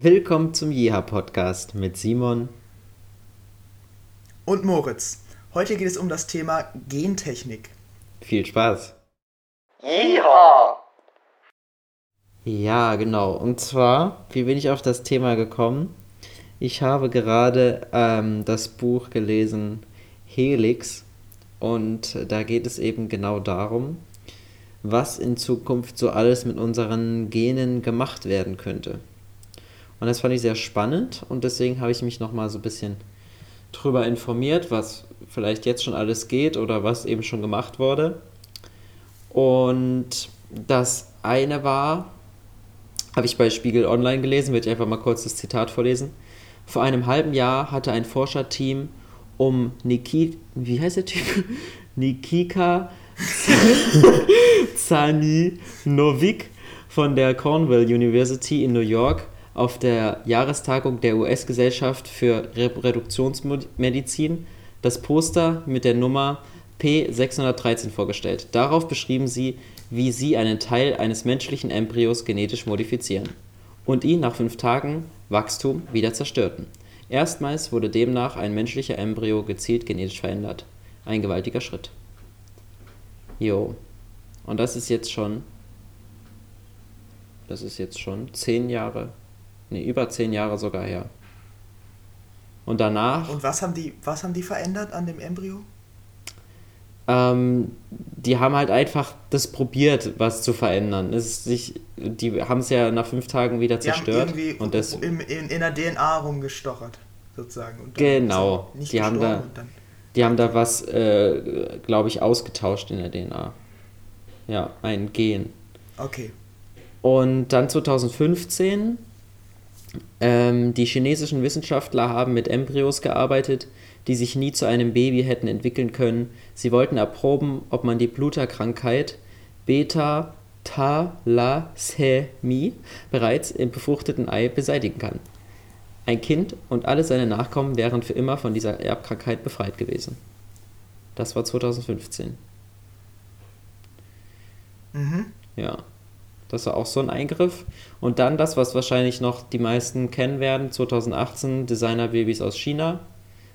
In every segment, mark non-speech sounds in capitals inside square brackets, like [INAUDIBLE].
Willkommen zum Jeha Podcast mit Simon und Moritz. Heute geht es um das Thema Gentechnik. Viel Spaß. Jeha! Ja, genau. Und zwar, wie bin ich auf das Thema gekommen? Ich habe gerade ähm, das Buch gelesen Helix und da geht es eben genau darum, was in Zukunft so alles mit unseren Genen gemacht werden könnte. Und das fand ich sehr spannend und deswegen habe ich mich nochmal so ein bisschen drüber informiert, was vielleicht jetzt schon alles geht oder was eben schon gemacht wurde. Und das eine war, habe ich bei Spiegel Online gelesen, werde ich einfach mal kurz das Zitat vorlesen. Vor einem halben Jahr hatte ein Forscherteam um Niki, wie heißt der Typ? [LAUGHS] Nikika Zani-Novik [LAUGHS] von der Cornell University in New York auf der Jahrestagung der US-Gesellschaft für Reproduktionsmedizin das Poster mit der Nummer P613 vorgestellt. Darauf beschrieben sie, wie sie einen Teil eines menschlichen Embryos genetisch modifizieren und ihn nach fünf Tagen Wachstum wieder zerstörten. Erstmals wurde demnach ein menschlicher Embryo gezielt genetisch verändert. Ein gewaltiger Schritt. Jo. Und das ist jetzt schon. Das ist jetzt schon zehn Jahre Nee, über zehn Jahre sogar her. Und danach. Und was haben die, was haben die verändert an dem Embryo? Ähm, die haben halt einfach das probiert, was zu verändern. Es sich, die haben es ja nach fünf Tagen wieder zerstört. Die haben und das in, in, in der DNA rumgestochert, sozusagen. genau. die haben da, die haben da was, äh, glaube ich, ausgetauscht in der DNA. Ja, ein Gen. Okay. Und dann 2015 ähm, die chinesischen Wissenschaftler haben mit Embryos gearbeitet, die sich nie zu einem Baby hätten entwickeln können. Sie wollten erproben, ob man die Bluterkrankheit Beta-Thalassämie bereits im befruchteten Ei beseitigen kann. Ein Kind und alle seine Nachkommen wären für immer von dieser Erbkrankheit befreit gewesen. Das war 2015. Mhm. Ja. Das war auch so ein Eingriff. Und dann das, was wahrscheinlich noch die meisten kennen werden, 2018 Designerbabys aus China,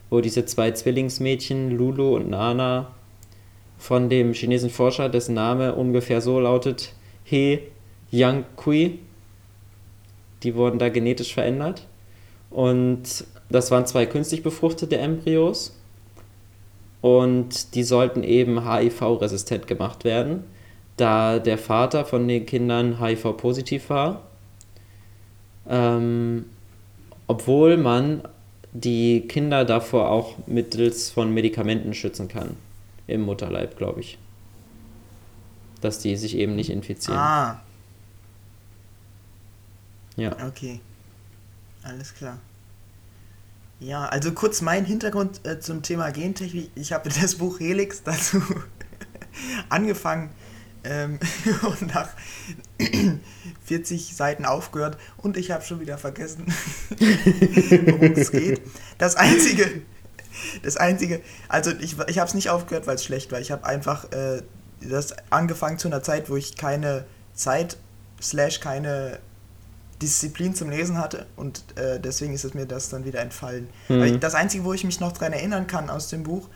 wo diese zwei Zwillingsmädchen, Lulu und Nana, von dem chinesischen Forscher, dessen Name ungefähr so lautet, He Yang-Kui, die wurden da genetisch verändert. Und das waren zwei künstlich befruchtete Embryos. Und die sollten eben HIV-resistent gemacht werden da der Vater von den Kindern HIV-positiv war, ähm, obwohl man die Kinder davor auch mittels von Medikamenten schützen kann. Im Mutterleib, glaube ich. Dass die sich eben nicht infizieren. Ah. Ja. Okay. Alles klar. Ja, also kurz mein Hintergrund äh, zum Thema Gentechnik. Ich habe [LAUGHS] das Buch Helix dazu [LAUGHS] angefangen ähm, [LAUGHS] und nach [CLEARS THROAT] 40 Seiten aufgehört und ich habe schon wieder vergessen, [LAUGHS] worum es geht. Das Einzige, das Einzige, also ich, ich habe es nicht aufgehört, weil es schlecht war. Ich habe einfach äh, das angefangen zu einer Zeit, wo ich keine Zeit, slash keine Disziplin zum Lesen hatte und äh, deswegen ist es mir das dann wieder entfallen. Mhm. das Einzige, wo ich mich noch daran erinnern kann aus dem Buch,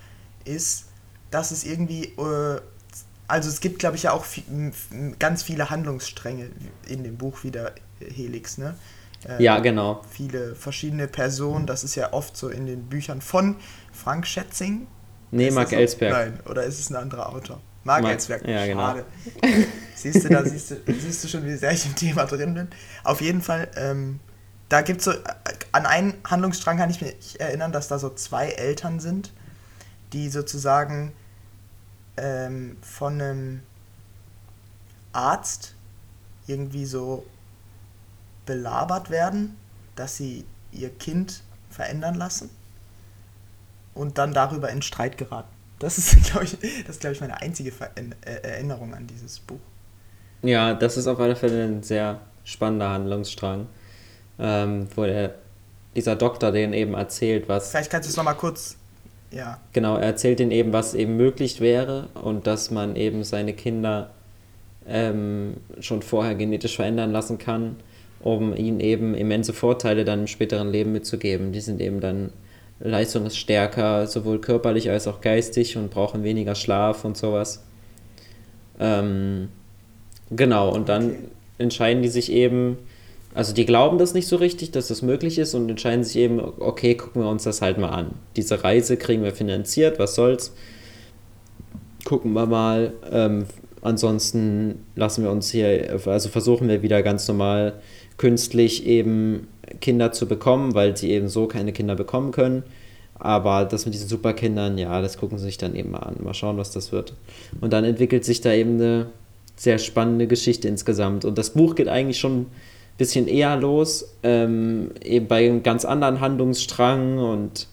ist, dass es irgendwie äh, also es gibt, glaube ich, ja auch viel, ganz viele Handlungsstränge in dem Buch wieder Helix, ne? Äh, ja, genau. Viele verschiedene Personen, das ist ja oft so in den Büchern von Frank Schätzing. Nee, Mark Ellsberg. Nein, oder ist es ein anderer Autor? Mark, Mark Ellsberg, ja, genau. schade. siehst du, da siehst du, siehst du schon, wie sehr ich im Thema drin bin. Auf jeden Fall, ähm, da gibt es so, an einen Handlungsstrang kann ich mich erinnern, dass da so zwei Eltern sind, die sozusagen ähm, von einem Arzt irgendwie so belabert werden, dass sie ihr Kind verändern lassen und dann darüber in Streit geraten. Das ist, [LAUGHS] glaube ich, das ich, meine einzige Erinnerung an dieses Buch. Ja, das ist auf alle Fälle ein sehr spannender Handlungsstrang, ähm, wo der, dieser Doktor den eben erzählt, was. Vielleicht kannst du es nochmal kurz ja. Genau, er erzählt ihnen eben, was eben möglich wäre und dass man eben seine Kinder ähm, schon vorher genetisch verändern lassen kann um ihnen eben immense Vorteile dann im späteren Leben mitzugeben. Die sind eben dann leistungsstärker, sowohl körperlich als auch geistig und brauchen weniger Schlaf und sowas. Ähm, genau, und dann okay. entscheiden die sich eben, also die glauben das nicht so richtig, dass das möglich ist und entscheiden sich eben, okay, gucken wir uns das halt mal an. Diese Reise kriegen wir finanziert, was soll's. Gucken wir mal. Ähm, ansonsten lassen wir uns hier, also versuchen wir wieder ganz normal künstlich eben Kinder zu bekommen, weil sie eben so keine Kinder bekommen können. Aber das mit diesen Superkindern, ja, das gucken sie sich dann eben mal an. Mal schauen, was das wird. Und dann entwickelt sich da eben eine sehr spannende Geschichte insgesamt. Und das Buch geht eigentlich schon bisschen eher los, ähm, eben bei einem ganz anderen Handlungsstrang. Und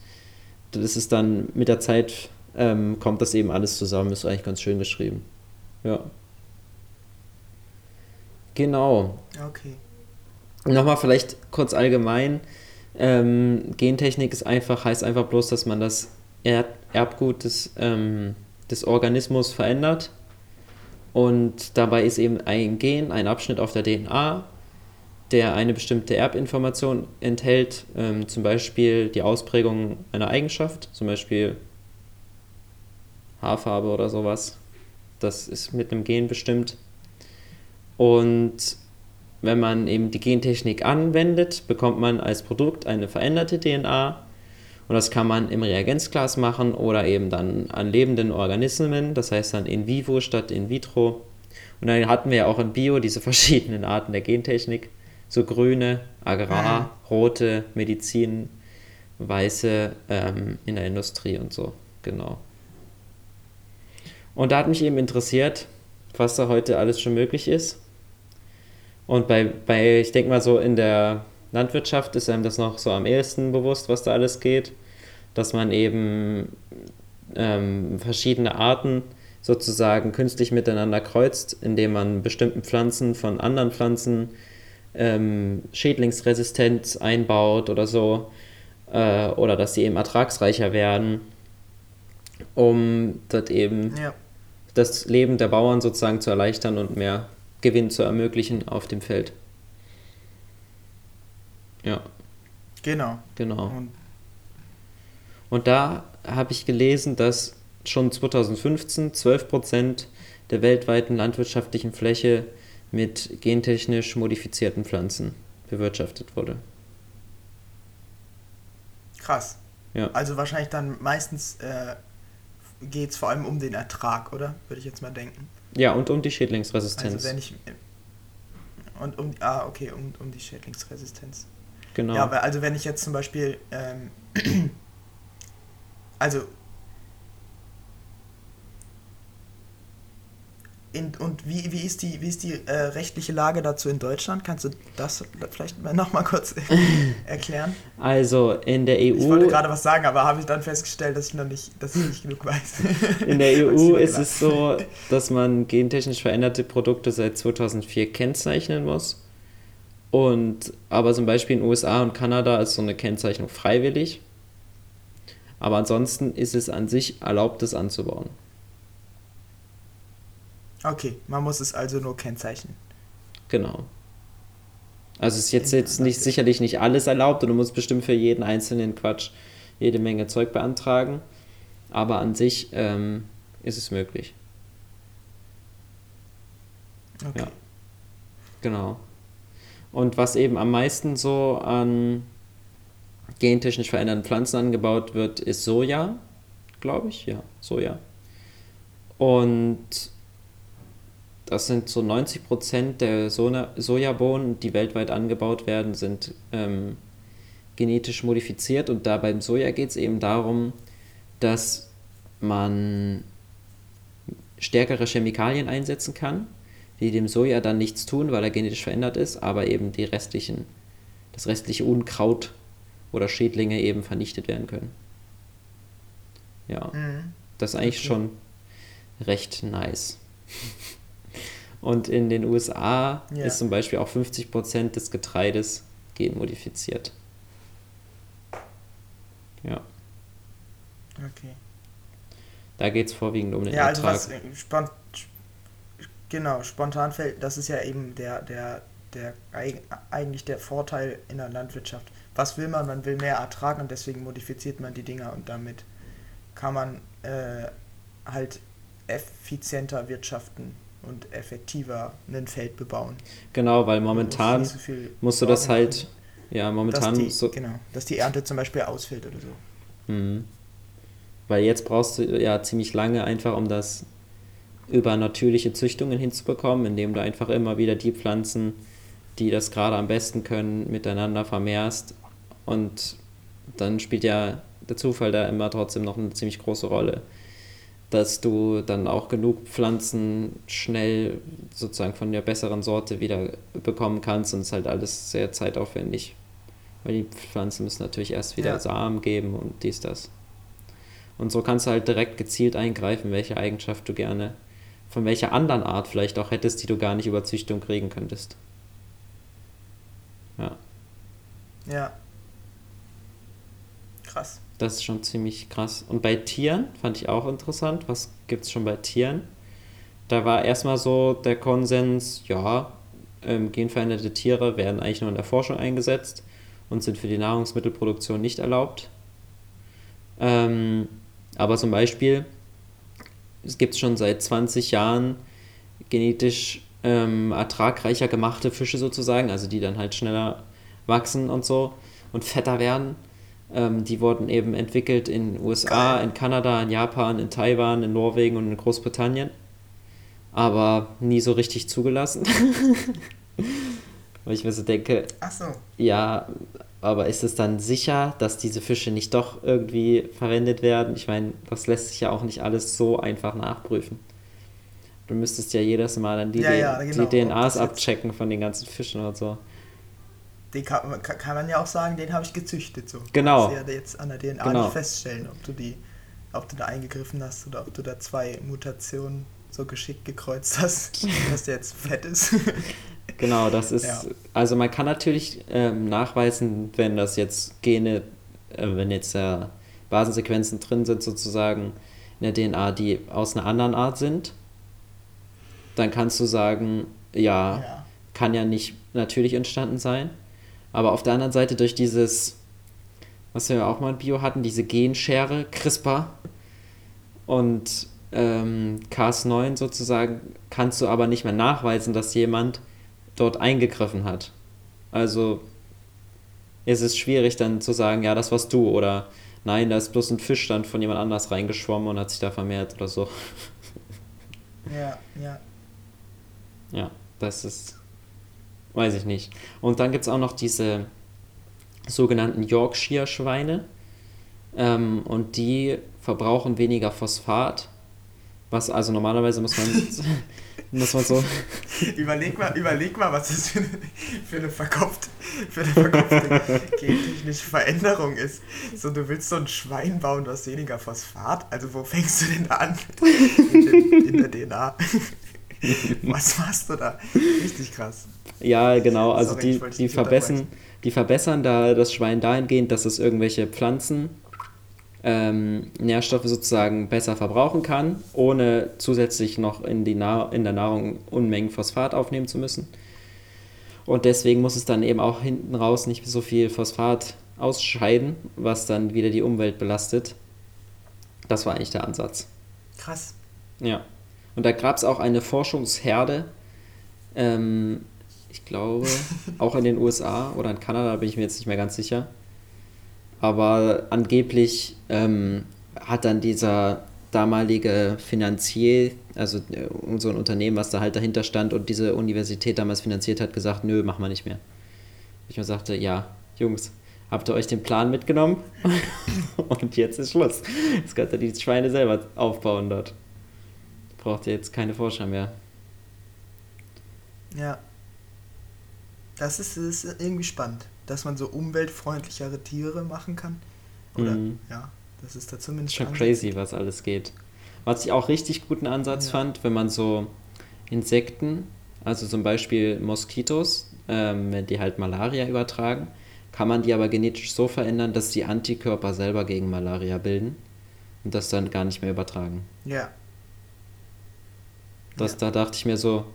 das ist dann mit der Zeit, ähm, kommt das eben alles zusammen. Ist eigentlich ganz schön geschrieben. Ja. Genau. Okay. Nochmal vielleicht kurz allgemein. Ähm, Gentechnik ist einfach, heißt einfach bloß, dass man das er Erbgut des, ähm, des Organismus verändert. Und dabei ist eben ein Gen, ein Abschnitt auf der DNA, der eine bestimmte Erbinformation enthält, ähm, zum Beispiel die Ausprägung einer Eigenschaft, zum Beispiel Haarfarbe oder sowas. Das ist mit einem Gen bestimmt. Und wenn man eben die Gentechnik anwendet, bekommt man als Produkt eine veränderte DNA. Und das kann man im Reagenzglas machen oder eben dann an lebenden Organismen, das heißt dann in vivo statt in vitro. Und dann hatten wir ja auch in Bio diese verschiedenen Arten der Gentechnik. So grüne, Agrar, mhm. rote, Medizin, weiße ähm, in der Industrie und so. Genau. Und da hat mich eben interessiert, was da heute alles schon möglich ist. Und bei, bei ich denke mal so in der Landwirtschaft ist einem das noch so am ehesten bewusst, was da alles geht. Dass man eben ähm, verschiedene Arten sozusagen künstlich miteinander kreuzt, indem man bestimmten Pflanzen von anderen Pflanzen ähm, Schädlingsresistenz einbaut oder so. Äh, oder dass sie eben ertragsreicher werden, um das eben ja. das Leben der Bauern sozusagen zu erleichtern und mehr Gewinn zu ermöglichen auf dem Feld. Ja. Genau. Genau. Und, Und da habe ich gelesen, dass schon 2015 12 Prozent der weltweiten landwirtschaftlichen Fläche mit gentechnisch modifizierten Pflanzen bewirtschaftet wurde. Krass. Ja. Also wahrscheinlich dann meistens äh, geht es vor allem um den Ertrag, oder? Würde ich jetzt mal denken. Ja, und um die Schädlingsresistenz. Also wenn ich. Und um. Ah, okay, um, um die Schädlingsresistenz. Genau. Ja, aber also wenn ich jetzt zum Beispiel. Ähm, [CLEARS THROAT] also In, und wie, wie ist die, wie ist die äh, rechtliche Lage dazu in Deutschland? Kannst du das vielleicht [LAUGHS] noch mal kurz [LAUGHS] erklären? Also in der EU. Ich wollte gerade was sagen, aber habe ich dann festgestellt, dass ich noch nicht, dass ich nicht genug weiß. [LAUGHS] In der EU ist es so, dass man gentechnisch veränderte Produkte seit 2004 kennzeichnen muss. Und aber zum Beispiel in den USA und Kanada ist so eine Kennzeichnung freiwillig. Aber ansonsten ist es an sich erlaubt, das anzubauen. Okay, man muss es also nur kennzeichnen. Genau. Also es ist jetzt, jetzt nicht, sicherlich nicht alles erlaubt und du musst bestimmt für jeden einzelnen Quatsch jede Menge Zeug beantragen. Aber an sich ähm, ist es möglich. Okay. Ja. Genau. Und was eben am meisten so an gentechnisch veränderten Pflanzen angebaut wird, ist Soja, glaube ich. Ja, Soja. Und das sind so 90 Prozent der Sojabohnen, die weltweit angebaut werden, sind ähm, genetisch modifiziert. Und da beim Soja geht es eben darum, dass man stärkere Chemikalien einsetzen kann, die dem Soja dann nichts tun, weil er genetisch verändert ist, aber eben die restlichen, das restliche Unkraut oder Schädlinge eben vernichtet werden können. Ja, mhm. das ist eigentlich okay. schon recht nice. Und in den USA ja. ist zum Beispiel auch 50% des Getreides genmodifiziert. Ja. Okay. Da geht es vorwiegend um den ja, Ertrag. Also was, spont genau, spontan fällt, das ist ja eben der, der, der eigentlich der Vorteil in der Landwirtschaft. Was will man? Man will mehr ertragen und deswegen modifiziert man die Dinger und damit kann man äh, halt effizienter wirtschaften und effektiver ein Feld bebauen. Genau, weil momentan so musst du das halt, ja, momentan dass die, so genau, dass die Ernte zum Beispiel ausfällt oder so. Mhm. Weil jetzt brauchst du ja ziemlich lange einfach, um das über natürliche Züchtungen hinzubekommen, indem du einfach immer wieder die Pflanzen, die das gerade am besten können, miteinander vermehrst. Und dann spielt ja der Zufall da immer trotzdem noch eine ziemlich große Rolle dass du dann auch genug Pflanzen schnell sozusagen von der besseren Sorte wieder bekommen kannst und es ist halt alles sehr zeitaufwendig. Weil die Pflanzen müssen natürlich erst wieder ja. Samen geben und dies, das. Und so kannst du halt direkt gezielt eingreifen, welche Eigenschaft du gerne von welcher anderen Art vielleicht auch hättest, die du gar nicht über Züchtung kriegen könntest. Ja. Ja. Krass. Das ist schon ziemlich krass. Und bei Tieren fand ich auch interessant. Was gibt es schon bei Tieren? Da war erstmal so der Konsens, ja, ähm, genveränderte Tiere werden eigentlich nur in der Forschung eingesetzt und sind für die Nahrungsmittelproduktion nicht erlaubt. Ähm, aber zum Beispiel, es gibt schon seit 20 Jahren genetisch ähm, ertragreicher gemachte Fische sozusagen, also die dann halt schneller wachsen und so und fetter werden. Ähm, die wurden eben entwickelt in USA, in Kanada, in Japan, in Taiwan, in Norwegen und in Großbritannien. Aber nie so richtig zugelassen. [LAUGHS] Weil ich mir so denke, Ach so. ja, aber ist es dann sicher, dass diese Fische nicht doch irgendwie verwendet werden? Ich meine, das lässt sich ja auch nicht alles so einfach nachprüfen. Du müsstest ja jedes Mal dann die, ja, ja, genau. die DNAs abchecken von den ganzen Fischen und so den kann, kann, man ja auch sagen, den habe ich gezüchtet. So. Genau. Du kannst ja jetzt an der DNA genau. nicht feststellen, ob du die, ob du da eingegriffen hast oder ob du da zwei Mutationen so geschickt gekreuzt hast, [LAUGHS] dass der jetzt fett ist. [LAUGHS] genau, das ist, ja. also man kann natürlich ähm, nachweisen, wenn das jetzt Gene, äh, wenn jetzt äh, Basensequenzen drin sind sozusagen in der DNA, die aus einer anderen Art sind, dann kannst du sagen, ja, ja. kann ja nicht natürlich entstanden sein. Aber auf der anderen Seite durch dieses, was wir auch mal in Bio hatten, diese Genschere, CRISPR und ähm, Cas9 sozusagen, kannst du aber nicht mehr nachweisen, dass jemand dort eingegriffen hat. Also ist es schwierig dann zu sagen, ja, das warst du oder nein, da ist bloß ein Fisch dann von jemand anders reingeschwommen und hat sich da vermehrt oder so. Ja, ja. Ja, das ist Weiß ich nicht. Und dann gibt es auch noch diese sogenannten Yorkshire-Schweine. Ähm, und die verbrauchen weniger Phosphat. Was also normalerweise muss man, [LAUGHS] muss man so. überleg, mal, überleg mal, was das für eine, für eine verkopfte, für eine verkopfte [LAUGHS] gentechnische Veränderung ist. So, du willst so ein Schwein bauen, was weniger Phosphat. Also, wo fängst du denn da an? [LAUGHS] In, den, in der DNA. [LAUGHS] was machst du da? Richtig krass. Ja, genau. Also Sorry, die, die, verbessern, die verbessern da das Schwein dahingehend, dass es irgendwelche Pflanzen ähm, Nährstoffe sozusagen besser verbrauchen kann, ohne zusätzlich noch in, die Na in der Nahrung Unmengen Phosphat aufnehmen zu müssen. Und deswegen muss es dann eben auch hinten raus nicht so viel Phosphat ausscheiden, was dann wieder die Umwelt belastet. Das war eigentlich der Ansatz. Krass. Ja. Und da gab es auch eine Forschungsherde, ähm, ich glaube, [LAUGHS] auch in den USA oder in Kanada, bin ich mir jetzt nicht mehr ganz sicher. Aber angeblich ähm, hat dann dieser damalige Finanzier, also äh, so ein Unternehmen, was da halt dahinter stand und diese Universität damals finanziert hat, gesagt, nö, machen wir nicht mehr. Ich mir sagte, ja, Jungs, habt ihr euch den Plan mitgenommen? [LAUGHS] und jetzt ist Schluss. Jetzt könnt ihr die Schweine selber aufbauen dort. Braucht ihr jetzt keine Forscher mehr. Ja, das ist, ist irgendwie spannend, dass man so umweltfreundlichere Tiere machen kann. Oder, mhm. ja, das ist da zumindest. Schon crazy, was alles geht. Was ich auch richtig guten Ansatz ja. fand, wenn man so Insekten, also zum Beispiel Moskitos, ähm, die halt Malaria übertragen, kann man die aber genetisch so verändern, dass die Antikörper selber gegen Malaria bilden und das dann gar nicht mehr übertragen. Ja. Das, ja. Da dachte ich mir so,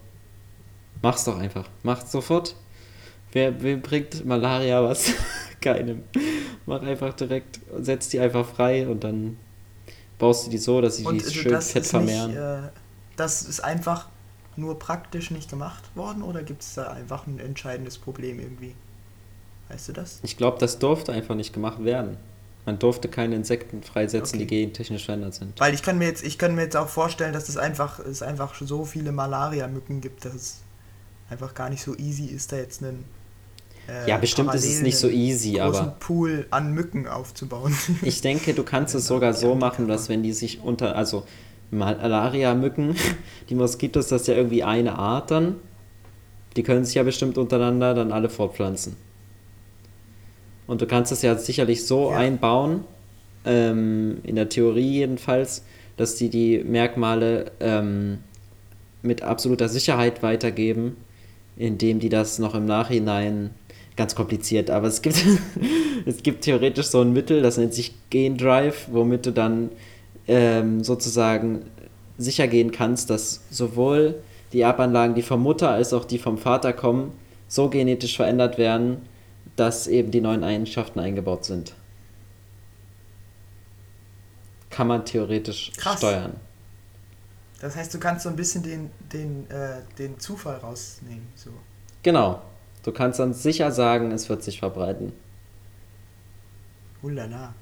mach's doch einfach. Mach's sofort Wer, wer bringt Malaria was? [LAUGHS] Keinem. Mach einfach direkt, setz die einfach frei und dann baust du die so, dass sie Und die äh, schön fett vermehren. nicht, äh, das ist einfach nur praktisch nicht gemacht worden oder gibt es da einfach ein entscheidendes Problem irgendwie? Weißt du das? Ich glaube, das durfte einfach nicht gemacht werden. Man durfte keine Insekten freisetzen, die Okay. gentechnisch verändert sind. Weil ich kann mir jetzt, ich kann mir jetzt auch vorstellen, dass es einfach, es einfach so viele Malaria-Mücken gibt, dass es einfach gar nicht so easy ist, da jetzt einen äh, Ja, bestimmt ist es nicht so easy, großen aber Pool an Mücken aufzubauen. [LAUGHS] ich denke, du kannst es sogar die so machen, dass wenn die sich unter, also Malaria-Mücken, [LAUGHS] die Moskitos, das ist ja irgendwie eine Art dann, die können sich ja bestimmt untereinander dann alle fortpflanzen. Und du kannst es ja sicherlich so Ja. einbauen, ähm, in der Theorie jedenfalls, dass die die Merkmale ähm, mit absoluter Sicherheit weitergeben, indem die das noch im Nachhinein ganz kompliziert, aber es gibt [LAUGHS] es gibt theoretisch so ein Mittel, das nennt sich Gendrive, womit du dann ähm, sozusagen sicher gehen kannst, dass sowohl die Erbanlagen, die vom Mutter als auch die vom Vater kommen, so genetisch verändert werden, dass eben die neuen Eigenschaften eingebaut sind. Kann man theoretisch Krass. steuern. Das heißt, du kannst so ein bisschen den, den, äh, den Zufall rausnehmen. So. Genau. Du kannst dann sicher sagen, es wird sich verbreiten. Hulala.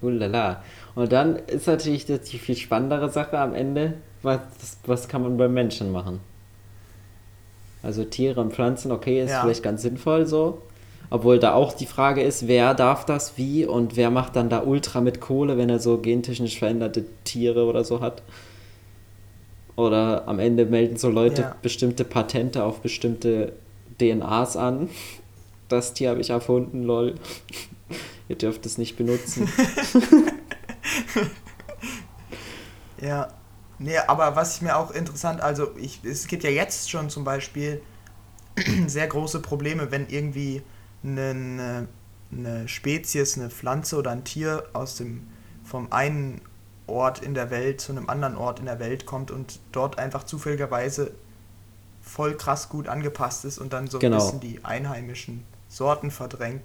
Ulala. Und dann ist natürlich die viel spannendere Sache am Ende, was, was kann man beim Menschen machen? Also Tiere und Pflanzen, okay, ist Ja. vielleicht ganz sinnvoll so. Obwohl da auch die Frage ist, wer darf das wie und wer macht dann da Ultra mit Kohle, wenn er so gentechnisch veränderte Tiere oder so hat. Oder am Ende melden so Leute Ja. bestimmte Patente auf bestimmte DNAs an. [LAUGHS] Das Tier habe ich erfunden, lol. [LAUGHS] Ihr dürft es nicht benutzen. [LAUGHS] Ja. Nee, aber was ich mir auch interessant, also ich, es gibt ja jetzt schon zum Beispiel [CLEARS THROAT] sehr große Probleme, wenn irgendwie eine, eine Spezies, eine Pflanze oder ein Tier aus dem vom einen Ort in der Welt zu einem anderen Ort in der Welt kommt und dort einfach zufälligerweise voll krass gut angepasst ist und dann so Genau. ein bisschen die einheimischen Sorten verdrängt.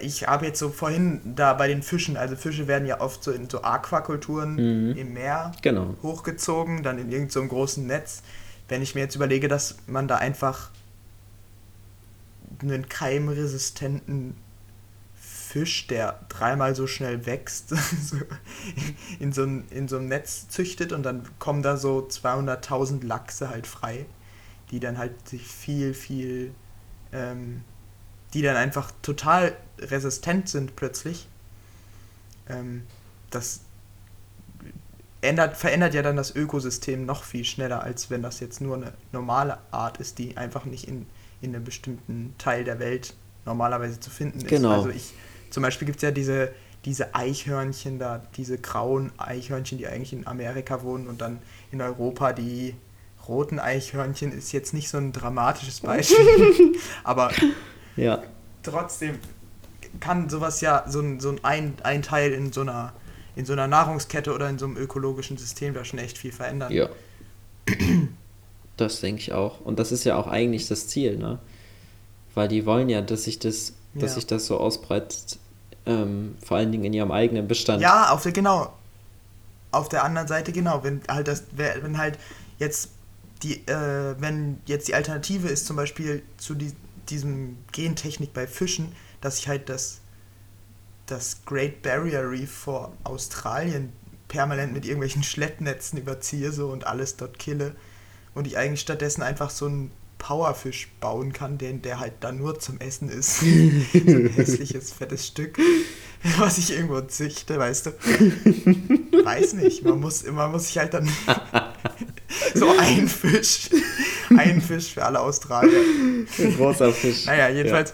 Ich habe jetzt so vorhin da bei den Fischen, also Fische werden ja oft so in so Aquakulturen Mhm. im Meer Genau. hochgezogen, dann in irgendeinem so großen Netz. Wenn ich mir jetzt überlege, dass man da einfach einen keimresistenten Fisch, der dreimal so schnell wächst, [LAUGHS] so in, so ein, in so einem Netz züchtet und dann kommen da so 200.000 Lachse halt frei, die dann halt sich viel, viel, ähm, die dann einfach total resistent sind plötzlich. Ähm, das ändert, verändert ja dann das Ökosystem noch viel schneller, als wenn das jetzt nur eine normale Art ist, die einfach nicht in, in einem bestimmten Teil der Welt normalerweise zu finden ist. Genau. Also ich, zum Beispiel gibt es ja diese, diese Eichhörnchen da, diese grauen Eichhörnchen, die eigentlich in Amerika wohnen und dann in Europa die roten Eichhörnchen ist jetzt nicht so ein dramatisches [LAUGHS] Beispiel, aber Ja. trotzdem kann sowas ja so ein, so ein, ein, Teil in so einer in so einer Nahrungskette oder in so einem ökologischen System da schon echt viel verändern. Ja. [CLEARS THROAT] Das denke ich auch. Und das ist ja auch eigentlich das Ziel, ne? Weil die wollen ja, dass sich das, dass Ja. sich das so ausbreitet, ähm, vor allen Dingen in ihrem eigenen Bestand. Ja, auf der genau. Auf der anderen Seite genau, wenn halt das, wenn halt jetzt die, äh, wenn jetzt die Alternative ist zum Beispiel zu die, diesem Gentechnik bei Fischen, dass ich halt das, das Great Barrier Reef vor Australien permanent mit irgendwelchen [LAUGHS] Schleppnetzen überziehe so und alles dort kille und ich eigentlich stattdessen einfach so einen Powerfisch bauen kann, den, der halt dann nur zum Essen ist. [LAUGHS] so ein hässliches, fettes Stück, [LAUGHS] was ich irgendwo züchte, weißt du. Weiß nicht, man muss, man muss sich halt dann [LAUGHS] so ein Fisch, ein Fisch für alle Australier. Ein großer Fisch. Naja, jedenfalls,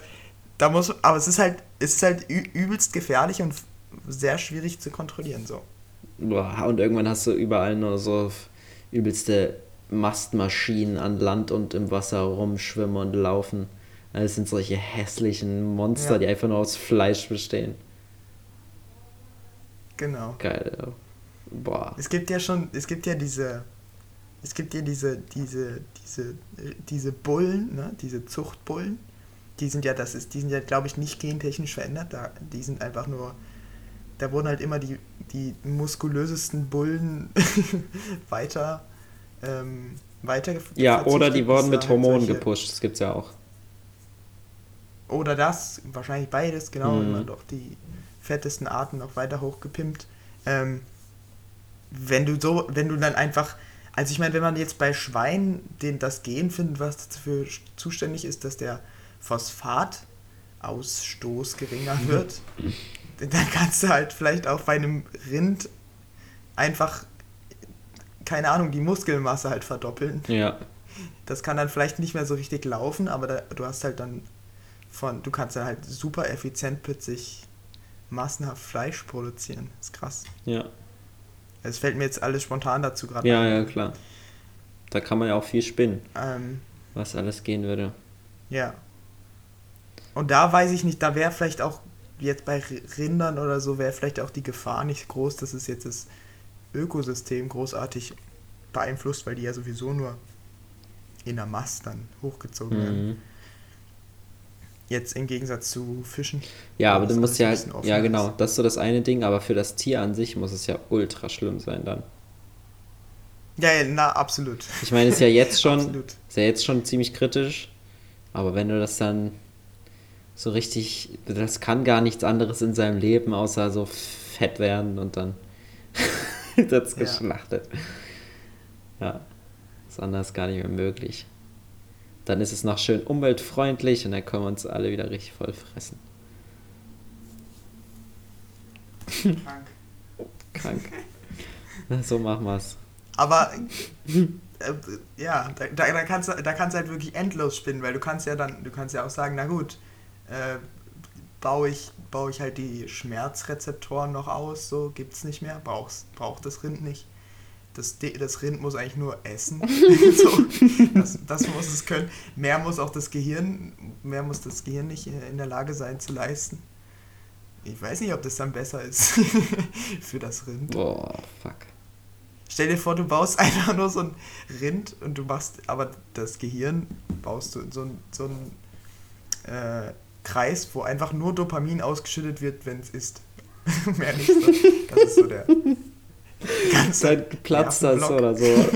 da muss, aber es ist halt, es ist halt übelst gefährlich und sehr schwierig zu kontrollieren, so. Boah, und irgendwann hast du überall nur so übelste Mastmaschinen an Land und im Wasser rumschwimmen und laufen. Also Es sind solche hässlichen Monster, Ja. die einfach nur aus Fleisch bestehen. Genau. Geil. Boah. Es gibt ja schon, es gibt ja diese, es gibt ja diese, diese, diese, diese Bullen, ne, diese Zuchtbullen, die sind ja, das ist, die sind ja, glaube ich, nicht gentechnisch verändert. Da, die sind einfach nur, da wurden halt immer die, die muskulösesten Bullen [LAUGHS] weiter, ähm, weiter Ja, oder die wurden mit halt Hormonen halt gepusht, das gibt's ja auch. Oder das, wahrscheinlich beides, genau, mhm. immer doch die fettesten Arten noch weiter hochgepimpt. Ähm, wenn du so, wenn du dann einfach, also ich meine, wenn man jetzt bei Schweinen den, das Gen findet, was dafür zuständig ist, dass der Phosphatausstoß geringer wird, dann kannst du halt vielleicht auch bei einem Rind einfach, keine Ahnung, die Muskelmasse halt verdoppeln. Ja. Das kann dann vielleicht nicht mehr so richtig laufen, aber da, du hast halt dann von, du kannst dann halt super effizient plötzlich massenhaft Fleisch produzieren. Das ist krass. Ja. Es fällt mir jetzt alles spontan dazu gerade Ja, ein. ja, klar. Da kann man ja auch viel spinnen, ähm, was alles gehen würde. Ja. Und da weiß ich nicht, da wäre vielleicht auch jetzt bei Rindern oder so, wäre vielleicht auch die Gefahr nicht groß, dass es jetzt das Ökosystem großartig beeinflusst, weil die ja sowieso nur in der Mast dann hochgezogen mhm. werden. Jetzt im Gegensatz zu Fischen. Ja, aber du musst ja halt, ja genau, das ist so das eine Ding, aber für das Tier an sich muss es ja ultra schlimm sein dann. Ja, ja na, absolut. Ich meine, ist ja jetzt [LAUGHS] schon, ist ja jetzt schon ziemlich kritisch, aber wenn du das dann so richtig, das kann gar nichts anderes in seinem Leben, außer so fett werden und dann [LAUGHS] das ja. geschlachtet. Ja, ist anders gar nicht mehr möglich. Dann ist es noch schön umweltfreundlich und dann können wir uns alle wieder richtig voll fressen. Krank. [LAUGHS] Krank. so machen wir's. Aber [LAUGHS] äh, ja, da, da, kannst du da kannst halt wirklich endlos spinnen, weil du kannst ja dann, du kannst ja auch sagen, na gut, äh, baue ich, baue ich halt die Schmerzrezeptoren noch aus, so gibt's nicht mehr, brauchst, braucht das Rind nicht das, das Rind muss eigentlich nur essen. [LAUGHS] [LAUGHS] so, das, das, muss es können. Mehr muss auch das Gehirn, mehr muss das Gehirn nicht in der Lage sein zu leisten. Ich weiß nicht, ob das dann besser ist [LAUGHS] für das Rind. Boah, fuck. Stell dir vor, du baust einfach nur so ein Rind und du machst, aber das Gehirn baust du in so einen so äh, Kreis, wo einfach nur Dopamin ausgeschüttet wird, wenn es isst. [LAUGHS] Mehr nicht. Das ist so der, Ganz dann platzt das oder so. [LAUGHS]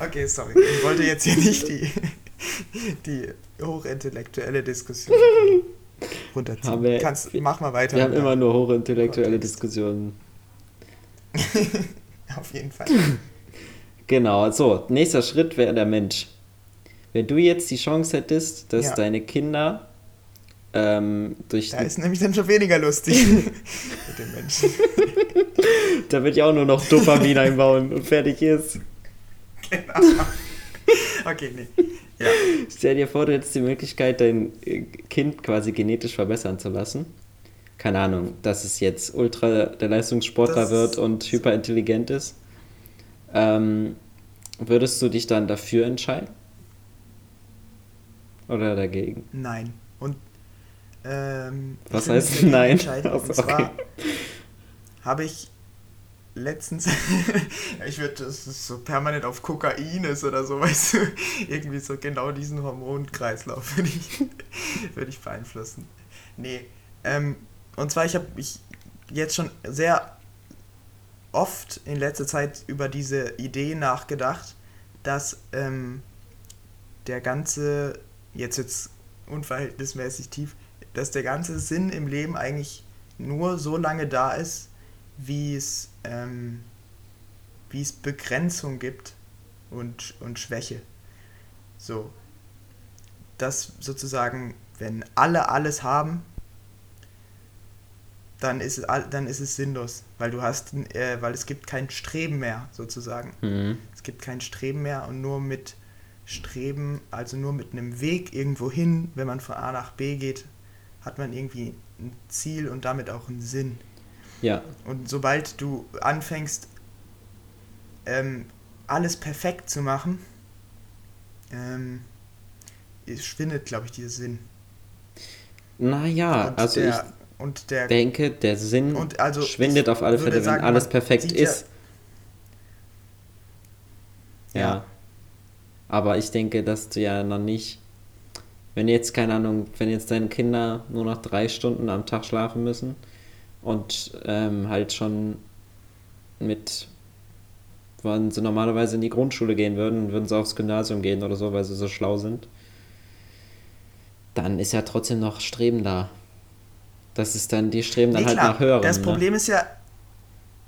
okay, sorry. Ich wollte jetzt hier nicht die, die hochintellektuelle Diskussion runterziehen. Wir, Kannst, mach mal weiter. Wir haben immer nur hochintellektuelle Diskussionen. [LAUGHS] Auf jeden Fall. Genau, so, nächster Schritt wäre der Mensch. Wenn du jetzt die Chance hättest, dass ja. deine Kinder ähm, durch da ist nämlich dann schon weniger lustig [LAUGHS] mit den Menschen. [LAUGHS] da wird ja auch nur noch Dopamin einbauen und fertig ist. Genau. Okay, nee. Ja. Stell dir vor, du hättest die Möglichkeit, dein äh, Kind quasi genetisch verbessern zu lassen. Keine Ahnung, dass es jetzt ultra der Leistungssportler das wird und hyperintelligent ist. Ähm, würdest du dich dann dafür entscheiden? Oder dagegen? Nein. Und ähm, Was heißt nein? Also, und zwar okay. habe ich letztens, [LAUGHS] ich würde, das ist so permanent auf Kokain ist oder so, [LAUGHS] weißt du, irgendwie so genau diesen Hormonkreislauf würde ich, [LAUGHS] würd ich beeinflussen. Nee, ähm, und zwar, ich habe mich jetzt schon sehr oft in letzter Zeit über diese Idee nachgedacht, dass ähm, der ganze, jetzt jetzt unverhältnismäßig tief, dass der ganze Sinn im Leben eigentlich nur so lange da ist, wie es, ähm, wie es Begrenzung gibt und, und Schwäche. So. Dass sozusagen, wenn alle alles haben, dann ist es, dann ist es sinnlos, weil du hast, äh, weil es gibt kein Streben mehr, sozusagen. Mhm. Es gibt kein Streben mehr und nur mit Streben, also nur mit einem Weg irgendwo hin, wenn man von A nach B geht, hat man irgendwie ein Ziel und damit auch einen Sinn. Ja. Und sobald du anfängst, ähm, alles perfekt zu machen, ähm, schwindet, glaube ich, dieser Sinn. Naja, also der, ich und der, denke, der Sinn also schwindet auf alle Fälle, sagen, wenn alles perfekt ist. Ja. ja. Aber ich denke, dass du ja noch nicht, wenn jetzt, keine Ahnung, wenn jetzt deine Kinder nur noch drei Stunden am Tag schlafen müssen und ähm, halt schon mit, wenn sie normalerweise in die Grundschule gehen würden, würden sie aufs Gymnasium gehen oder so, weil sie so schlau sind, dann ist ja trotzdem noch Streben da. Das ist dann, die streben dann nee, halt klar. nach höherem. Das ne? Problem ne? ist ja,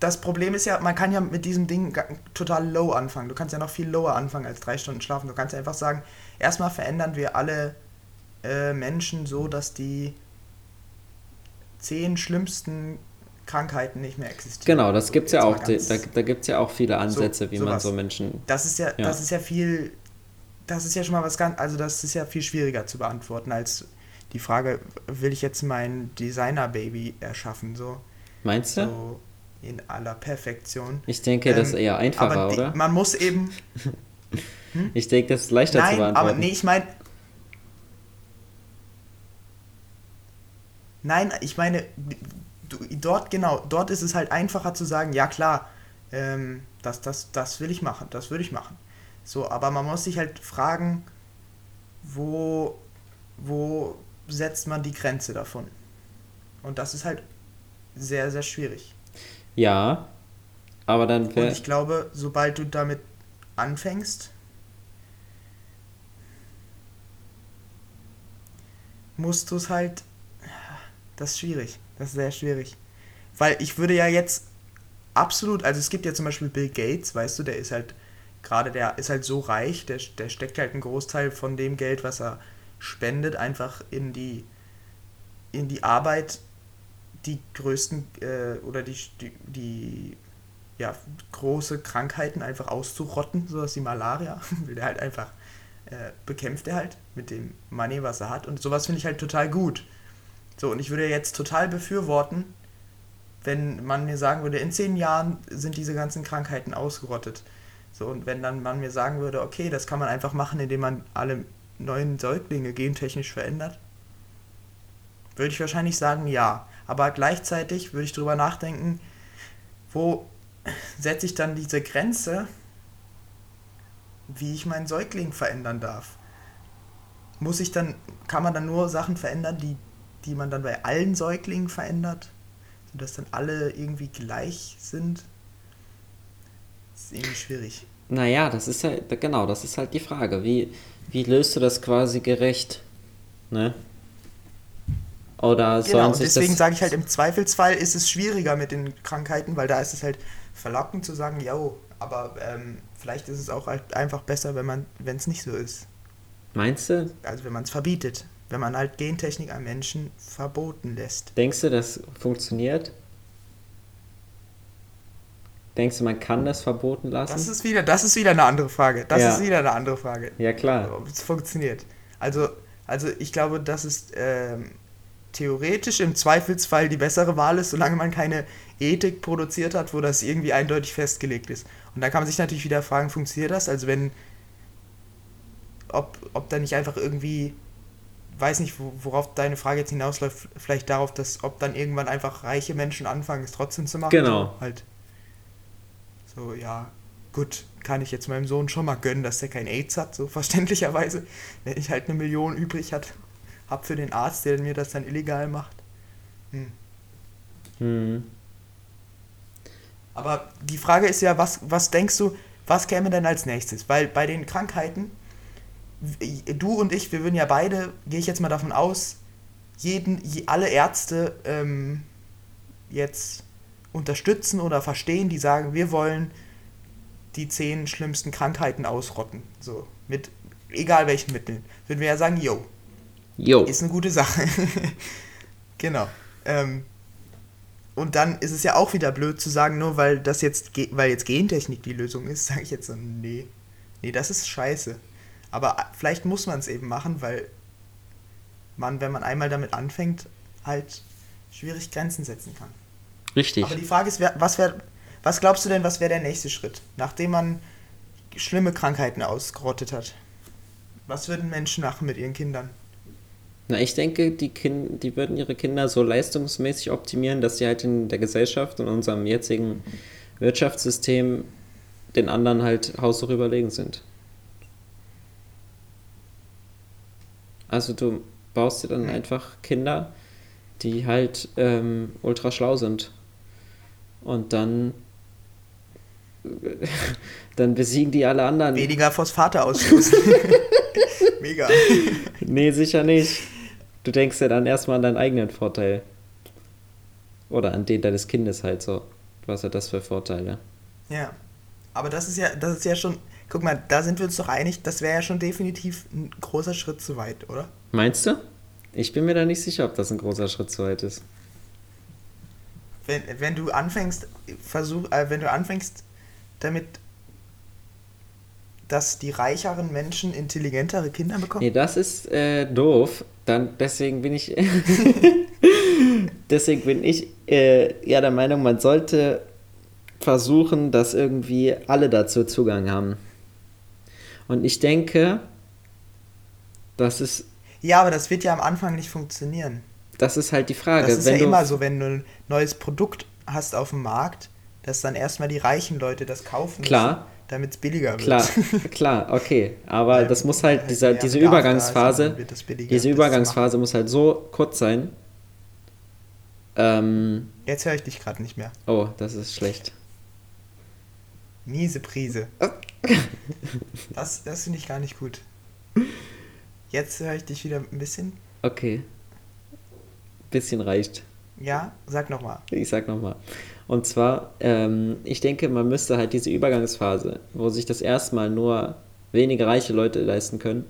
das Problem ist ja, man kann ja mit diesem Ding total low anfangen. Du kannst ja noch viel lower anfangen als drei Stunden schlafen. Du kannst ja einfach sagen, erstmal verändern wir alle äh, Menschen so, dass die zehn schlimmsten Krankheiten nicht mehr existieren. Genau, das gibt es ja auch. Da, da gibt es ja auch viele Ansätze, so, wie sowas. man so Menschen. Das ist ja, ja, das ist ja viel, das ist ja schon mal was ganz, also das ist ja viel schwieriger zu beantworten als die Frage, will ich jetzt mein Designer-Baby erschaffen? So. Meinst du? So in aller Perfektion. Ich denke, ähm, das ist ähm, eher einfacher, oder? Man muss eben. Hm? [LAUGHS] Ich denke, das ist leichter Nein, zu beantworten. Aber nee, ich meine. Nein, ich meine, dort, genau, dort ist es halt einfacher zu sagen, ja klar, ähm, das, das, das will ich machen, das würde ich machen. So, aber man muss sich halt fragen, wo, wo setzt man die Grenze davon? Und das ist halt sehr, sehr schwierig. Ja, aber dann Und ich glaube, sobald du damit anfängst, musst du es halt. Das ist schwierig. Das ist sehr schwierig. Weil ich würde ja jetzt absolut, also es gibt ja zum Beispiel Bill Gates, weißt du, der ist halt gerade, der ist halt so reich, der, der steckt halt einen Großteil von dem Geld, was er spendet, einfach in die, in die Arbeit die größten äh, oder die, die, die ja, große Krankheiten einfach auszurotten, sowas wie Malaria, [LAUGHS] will der halt einfach, äh, bekämpft er halt mit dem Money, was er hat. Und sowas finde ich halt total gut. So, und ich würde jetzt total befürworten, wenn man mir sagen würde, in zehn Jahren sind diese ganzen Krankheiten ausgerottet. So, und wenn dann man mir sagen würde, okay, das kann man einfach machen, indem man alle neuen Säuglinge gentechnisch verändert, würde ich wahrscheinlich sagen, ja. Aber gleichzeitig würde ich darüber nachdenken, wo setze ich dann diese Grenze, wie ich meinen Säugling verändern darf. Muss ich dann, kann man dann nur Sachen verändern, die, die man dann bei allen Säuglingen verändert, sodass dann alle irgendwie gleich sind? Das ist irgendwie schwierig. Naja, das ist ja, genau, das ist halt die Frage. Wie, wie löst du das quasi gerecht? Ne? Oder genau, und deswegen sage ich halt, im Zweifelsfall ist es schwieriger mit den Krankheiten, weil da ist es halt verlockend zu sagen, ja, aber ähm, vielleicht ist es auch halt einfach besser, wenn man, wenn es nicht so ist. Meinst du? Also wenn man es verbietet, wenn man halt Gentechnik an Menschen verboten lässt. Denkst du, das funktioniert? Denkst du, man kann das verboten lassen? Das ist wieder, das ist wieder eine andere Frage. Das ja. ist wieder eine andere Frage. Ja, klar. Ob es funktioniert. Also, also ich glaube, das ist ähm, theoretisch im Zweifelsfall die bessere Wahl ist, solange man keine Ethik produziert hat, wo das irgendwie eindeutig festgelegt ist. Und da kann man sich natürlich wieder fragen, funktioniert das? Also wenn, ob, ob da nicht einfach irgendwie, weiß nicht, worauf deine Frage jetzt hinausläuft, vielleicht darauf, dass ob dann irgendwann einfach reiche Menschen anfangen, es trotzdem zu machen. Genau. So, halt. So, ja, gut, kann ich jetzt meinem Sohn schon mal gönnen, dass der kein AIDS hat, so verständlicherweise, wenn ich halt eine Million übrig hat, habe für den Arzt, der mir das dann illegal macht. Hm. Hm. Aber die Frage ist ja, was, was denkst du, was käme denn als nächstes? Weil bei den Krankheiten, du und ich, wir würden ja beide, gehe ich jetzt mal davon aus, jeden, alle Ärzte ähm, jetzt unterstützen oder verstehen, die sagen, wir wollen die zehn schlimmsten Krankheiten ausrotten. So, mit egal welchen Mitteln. Würden wir ja sagen, yo, Jo. Ist eine gute Sache. [LAUGHS] genau. Ähm, und dann ist es ja auch wieder blöd zu sagen, nur weil das jetzt, weil jetzt Gentechnik die Lösung ist, [LAUGHS] sage ich jetzt so, nee. Nee, das ist scheiße. Aber vielleicht muss man es eben machen, weil man, wenn man einmal damit anfängt, halt schwierig Grenzen setzen kann. Richtig. Aber die Frage ist, was wäre, was glaubst du denn, was wäre der nächste Schritt, nachdem man schlimme Krankheiten ausgerottet hat? Was würden Menschen machen mit ihren Kindern? Na, ich denke, die, kind, die würden ihre Kinder so leistungsmäßig optimieren, dass sie halt in der Gesellschaft und unserem jetzigen Wirtschaftssystem den anderen halt haushoch überlegen sind. Also du baust dir dann Mhm. einfach Kinder, die halt ähm, ultra schlau sind. Und dann, [LAUGHS] dann besiegen die alle anderen. Weniger Phosphate ausstoßen. [LAUGHS] [LAUGHS] Mega. Nee, sicher nicht. Du denkst ja dann erstmal an deinen eigenen Vorteil. Oder an den deines Kindes halt so. Was hat das für Vorteile? Ja. Aber das ist ja, das ist ja schon. Guck mal, da sind wir uns doch einig, das wäre ja schon definitiv ein großer Schritt zu weit, oder? Meinst du? Ich bin mir da nicht sicher, ob das ein großer Schritt zu weit ist. Wenn, wenn du anfängst, versuch, äh, wenn du anfängst damit, dass die reicheren Menschen intelligentere Kinder bekommen. Nee, das ist äh, doof. Dann, deswegen bin ich. [LAUGHS] deswegen bin ich äh, ja der Meinung, man sollte versuchen, dass irgendwie alle dazu Zugang haben. Und ich denke, das ist, Ja, aber das wird ja am Anfang nicht funktionieren. das ist halt die Frage. Das ist Wenn ja immer so, wenn du ein neues Produkt hast auf dem Markt, dass dann erstmal die reichen Leute das kaufen Klar. Damit es billiger wird. Klar, [LAUGHS] klar, okay. Aber das muss halt, dieser, mehr diese ist, Übergangsphase, billiger, diese Übergangsphase muss halt so kurz sein. Ähm, Jetzt höre ich dich gerade nicht mehr. oh, das ist schlecht. Miese Prise. [LAUGHS] Das, das finde ich gar nicht gut. Jetzt höre ich dich wieder ein bisschen. Okay. Bisschen reicht. Ja, sag nochmal. Ich sag nochmal. Und zwar, ähm, ich denke, man müsste halt diese Übergangsphase, wo sich das erstmal nur wenige reiche Leute leisten können,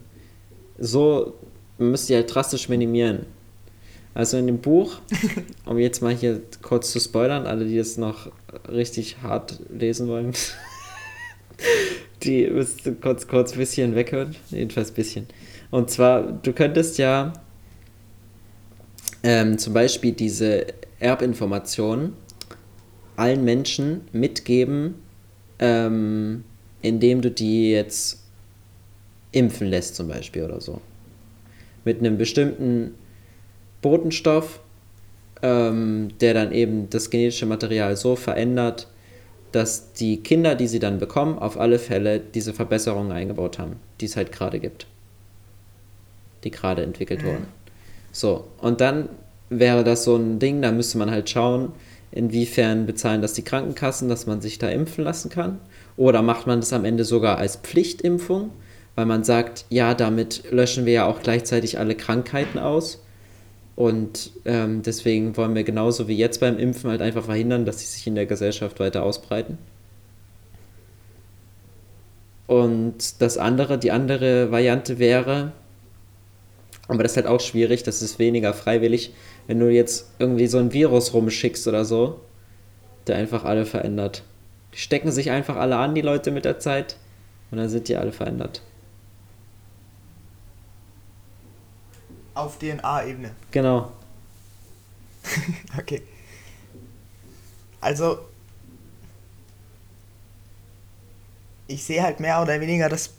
so, man müsste die halt drastisch minimieren. Also in dem Buch, [LAUGHS] um jetzt mal hier kurz zu spoilern, alle, die das noch richtig hart lesen wollen, [LAUGHS] die müssten kurz, kurz ein bisschen weghören. Jedenfalls ein bisschen. Und zwar, du könntest ja ähm, zum Beispiel diese Erbinformationen allen Menschen mitgeben, ähm, indem du die jetzt impfen lässt zum Beispiel oder so. Mit einem bestimmten Botenstoff, ähm, der dann eben das genetische Material so verändert, dass die Kinder, die sie dann bekommen, auf alle Fälle diese Verbesserungen eingebaut haben, die es halt gerade gibt. Die gerade entwickelt wurden. So, und dann wäre das so ein Ding, da müsste man halt schauen, inwiefern bezahlen das die Krankenkassen, dass man sich da impfen lassen kann. Oder macht man das am Ende sogar als Pflichtimpfung, weil man sagt, ja, damit löschen wir ja auch gleichzeitig alle Krankheiten aus. Und ähm, deswegen wollen wir genauso wie jetzt beim Impfen halt einfach verhindern, dass sie sich in der Gesellschaft weiter ausbreiten. Und das andere, die andere Variante wäre, aber das ist halt auch schwierig, das ist weniger freiwillig, wenn du jetzt irgendwie so ein Virus rumschickst oder so, der einfach alle verändert. Die stecken sich einfach alle an, die Leute mit der Zeit, und dann sind die alle verändert. Auf DNA-Ebene. Genau. [LAUGHS] Okay. Also, ich sehe halt mehr oder weniger das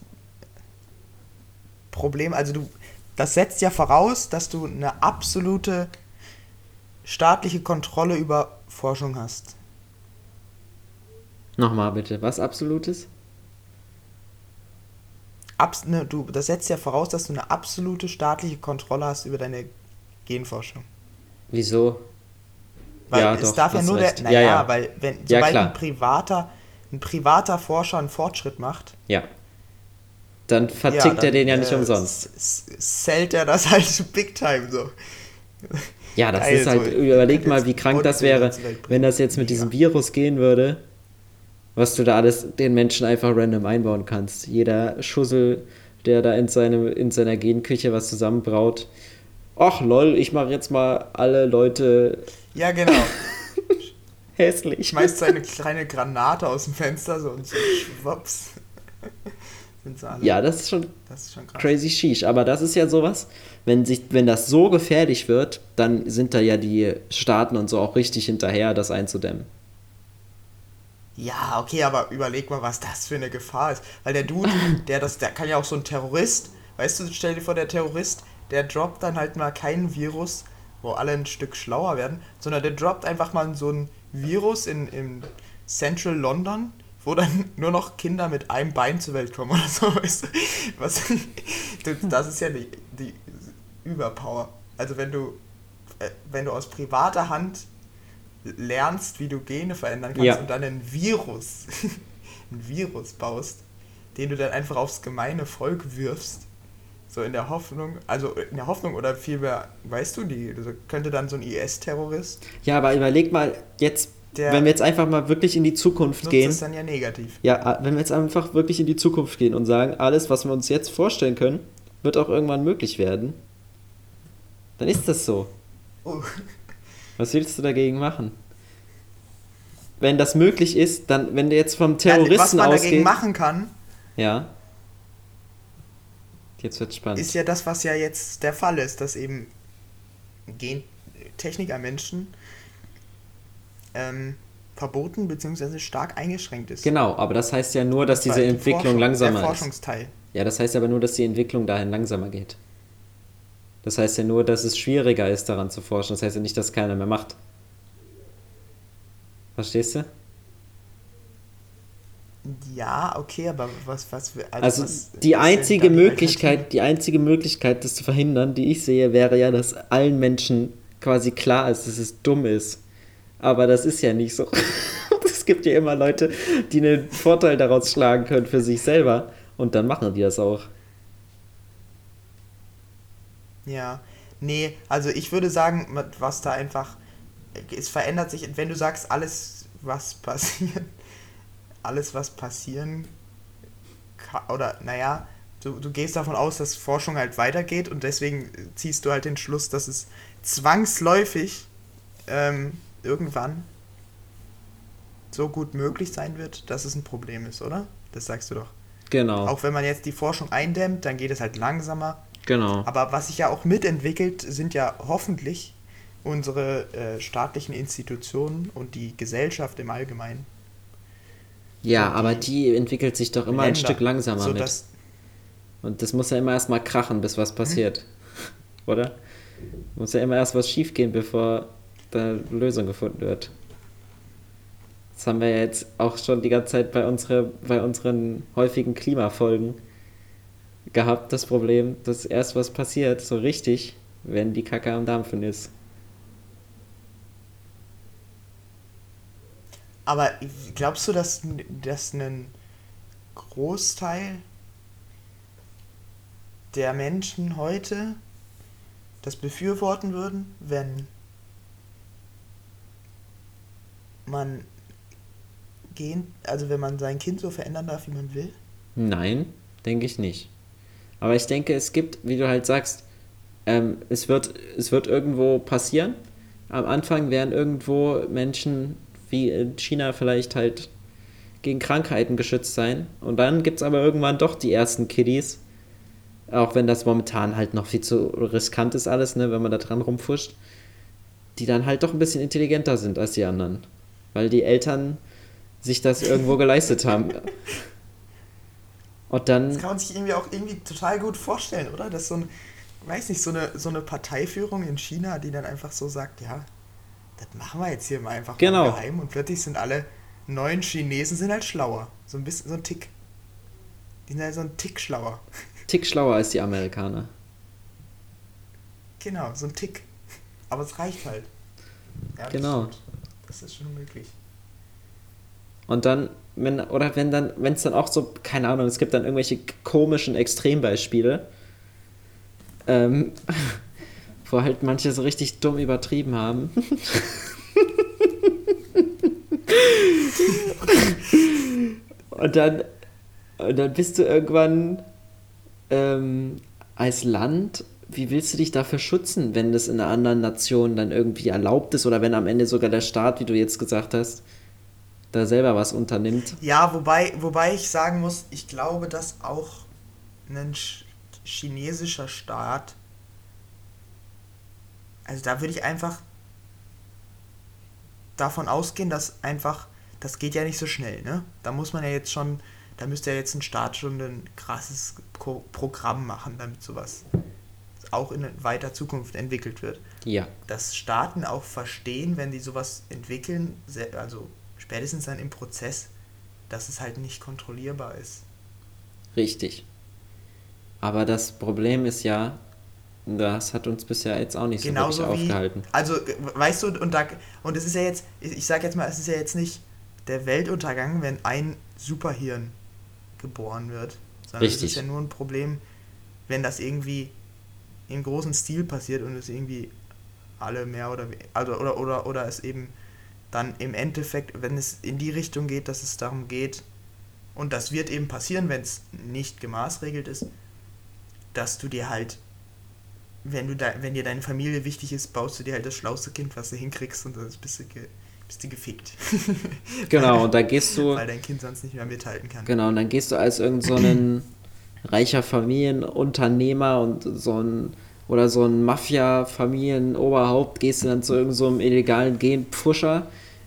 Problem, also du, das setzt ja voraus, dass du eine absolute staatliche Kontrolle über Forschung hast. Nochmal bitte, was Absolutes? Abs ne, du, das setzt ja voraus, dass du eine absolute staatliche Kontrolle hast über deine Genforschung. Wieso? Weil Ja, es doch, darf ja nur der, recht. naja, Ja, ja. weil wenn, sobald ein privater, ein privater Forscher einen Fortschritt macht, Ja. Dann vertickt dann, er den ja nicht äh, umsonst. Zählt er das [LAUGHS] halt big time so. Ja, das geil, ist halt, so, überleg mal, wie krank das wäre, wenn das jetzt mit diesem Virus gehen würde, was du da alles den Menschen einfach random einbauen kannst. Jeder Schussel, der da in, seine, in seiner Genküche was zusammenbraut. Ach lol, ich mache jetzt mal alle Leute Ja, genau. [LAUGHS] hässlich. Schmeißt seine kleine Granate aus dem Fenster so und so schwupps. Sind sie alle. Ja, das ist schon Das ist schon krass. crazy sheesh. Aber das ist ja sowas, wenn, sich, wenn das so gefährlich wird, dann sind da ja die Staaten und so auch richtig hinterher, das einzudämmen. Ja, okay, aber überleg mal, was das für eine Gefahr ist. Weil der Dude, [LAUGHS] der das, der kann ja auch so ein Terrorist, weißt du, stell dir vor, der Terrorist, der droppt dann halt mal kein Virus, wo alle ein Stück schlauer werden, sondern der droppt einfach mal so ein Virus in, in Central London, wo dann nur noch Kinder mit einem Bein zur Welt kommen oder so, [LAUGHS] weißt du? Was, das ist ja die, die Überpower. Also wenn du, äh, wenn du aus privater Hand lernst, wie du Gene verändern kannst Ja. und dann ein Virus, [LAUGHS] ein Virus baust, den du dann einfach aufs gemeine Volk wirfst, so in der Hoffnung, also in der Hoffnung oder vielmehr, weißt du, die also könnte dann so ein IS-Terrorist, Ja, aber überleg mal, jetzt, Der- wenn wir jetzt einfach mal wirklich in die Zukunft nutzt gehen. es dann ja negativ. Ja, wenn wir jetzt einfach wirklich in die Zukunft gehen und sagen, alles, was wir uns jetzt vorstellen können, wird auch irgendwann möglich werden, dann ist das so. Oh. Was willst du dagegen machen? Wenn das möglich ist, dann, wenn du jetzt vom Ja, was Terroristen man dagegen ausgehst. machen kann, Ja. Jetzt wird spannend. ist ja das, was ja jetzt der Fall ist, dass eben Gentechniker-Menschen ähm, verboten bzw. stark eingeschränkt ist. genau, aber das heißt ja nur, dass Das diese die Entwicklung Forschung- langsamer der ist. Forschungsteil. Ja, das heißt aber nur, dass die Entwicklung dahin langsamer geht. Das heißt ja nur, dass es schwieriger ist, daran zu forschen. Das heißt ja nicht, dass keiner mehr macht. Verstehst du? Ja, okay, aber was, was, wir- Also was die ist einzige Möglichkeit, die einzige Möglichkeit, das zu verhindern, die ich sehe, wäre ja, dass allen Menschen quasi klar ist, dass es dumm ist. Aber das ist ja nicht so. [LAUGHS] es gibt ja immer Leute, die einen Vorteil daraus schlagen können für sich selber. Und dann machen die das auch. Ja, nee, also ich würde sagen, was da einfach, es verändert sich, wenn du sagst, alles, was passiert, [LAUGHS] alles, was passieren kann, oder naja, du, du gehst davon aus, dass Forschung halt weitergeht und deswegen ziehst du halt den Schluss, dass es zwangsläufig ähm, irgendwann so gut möglich sein wird, dass es ein Problem ist, oder? Das sagst du doch. Genau. Auch wenn man jetzt die Forschung eindämmt, dann geht es halt langsamer. Genau. Aber was sich ja auch mitentwickelt, sind ja hoffentlich unsere äh, staatlichen Institutionen und die Gesellschaft im Allgemeinen. Ja, und aber die die entwickelt sich doch immer ein Länder, Stück langsamer mit. Und das muss ja immer erstmal krachen, bis was passiert. Oder? Muss ja immer erst was schiefgehen, bevor da eine Lösung gefunden wird. Das haben wir ja jetzt auch schon die ganze Zeit bei, unsere, bei unseren häufigen Klimafolgen gehabt, das Problem, dass erst was passiert, so richtig, wenn die Kacke am Dampfen ist. Aber glaubst du, dass, dass ein Großteil der Menschen heute das befürworten würden, wenn man gehen, also wenn man sein Kind so verändern darf, wie man will? Nein, denke ich nicht. Aber ich denke, es gibt, wie du halt sagst, ähm, es, wird, es wird irgendwo passieren. Am Anfang werden irgendwo Menschen wie in China vielleicht halt gegen Krankheiten geschützt sein. Und dann gibt es aber irgendwann doch die ersten Kiddies. Auch wenn das momentan halt noch viel zu riskant ist alles, ne, wenn man da dran rumfuscht. Die dann halt doch ein bisschen intelligenter sind als die anderen. Weil die Eltern sich das irgendwo geleistet haben. Und dann. Das kann man sich irgendwie auch irgendwie total gut vorstellen, oder? Dass so ein, weiß nicht, so eine, so eine Parteiführung in China, die dann einfach so sagt, ja, das machen wir jetzt hier mal einfach Genau. mal geheim und plötzlich sind alle neuen Chinesen sind halt schlauer. So ein bisschen, so ein Tick. Die sind halt so ein Tick schlauer. Tick schlauer als die Amerikaner. Genau, so ein Tick. Aber es reicht halt. Ja, Genau. stimmt. Das ist schon möglich. Und dann, wenn, oder wenn dann, wenn es dann auch so, keine Ahnung, es gibt dann irgendwelche komischen Extrembeispiele, ähm, [LAUGHS] wo halt manche so richtig dumm übertrieben haben. [LAUGHS] und dann, und dann bist du irgendwann ähm, als Land, wie willst du dich dafür schützen, wenn das in einer anderen Nation dann irgendwie erlaubt ist oder wenn am Ende sogar der Staat, wie du jetzt gesagt hast, da selber was unternimmt? Ja, wobei, wobei ich sagen muss, ich glaube, dass auch ein ch chinesischer Staat, also da würde ich einfach davon ausgehen, dass einfach, das geht ja nicht so schnell, ne? Da muss man ja jetzt schon, da müsste ja jetzt ein Staat schon ein krasses Pro Programm machen, damit sowas auch in weiter Zukunft entwickelt wird. Ja. Dass Staaten auch verstehen, wenn die sowas entwickeln, also spätestens dann im Prozess, dass es halt nicht kontrollierbar ist. Richtig. Aber das Problem ist ja, das hat uns bisher jetzt auch nicht Genauso so wirklich aufgehalten. also, weißt du, und, da, und es ist ja jetzt, ich sag jetzt mal, es ist ja jetzt nicht der Weltuntergang, wenn ein Superhirn geboren wird. Sondern Richtig. es ist ja nur ein Problem, wenn das irgendwie im großen Stil passiert und es irgendwie alle mehr oder also oder oder oder es eben dann im Endeffekt, wenn es in die Richtung geht, dass es darum geht, und das wird eben passieren, wenn es nicht gemaßregelt ist, dass du dir halt, wenn du da, wenn dir deine Familie wichtig ist, baust du dir halt das schlauste Kind, was du hinkriegst und das bist du, ge, bist du gefickt. Genau, [LAUGHS] und da gehst du. Weil dein Kind sonst nicht mehr mithalten kann. Genau, und dann gehst du als irgend so [CLEARS THROAT] reicher Familienunternehmer und so ein oder so ein Mafia-Familienoberhaupt, gehst du dann zu irgendeinem so illegalen Genpfuscher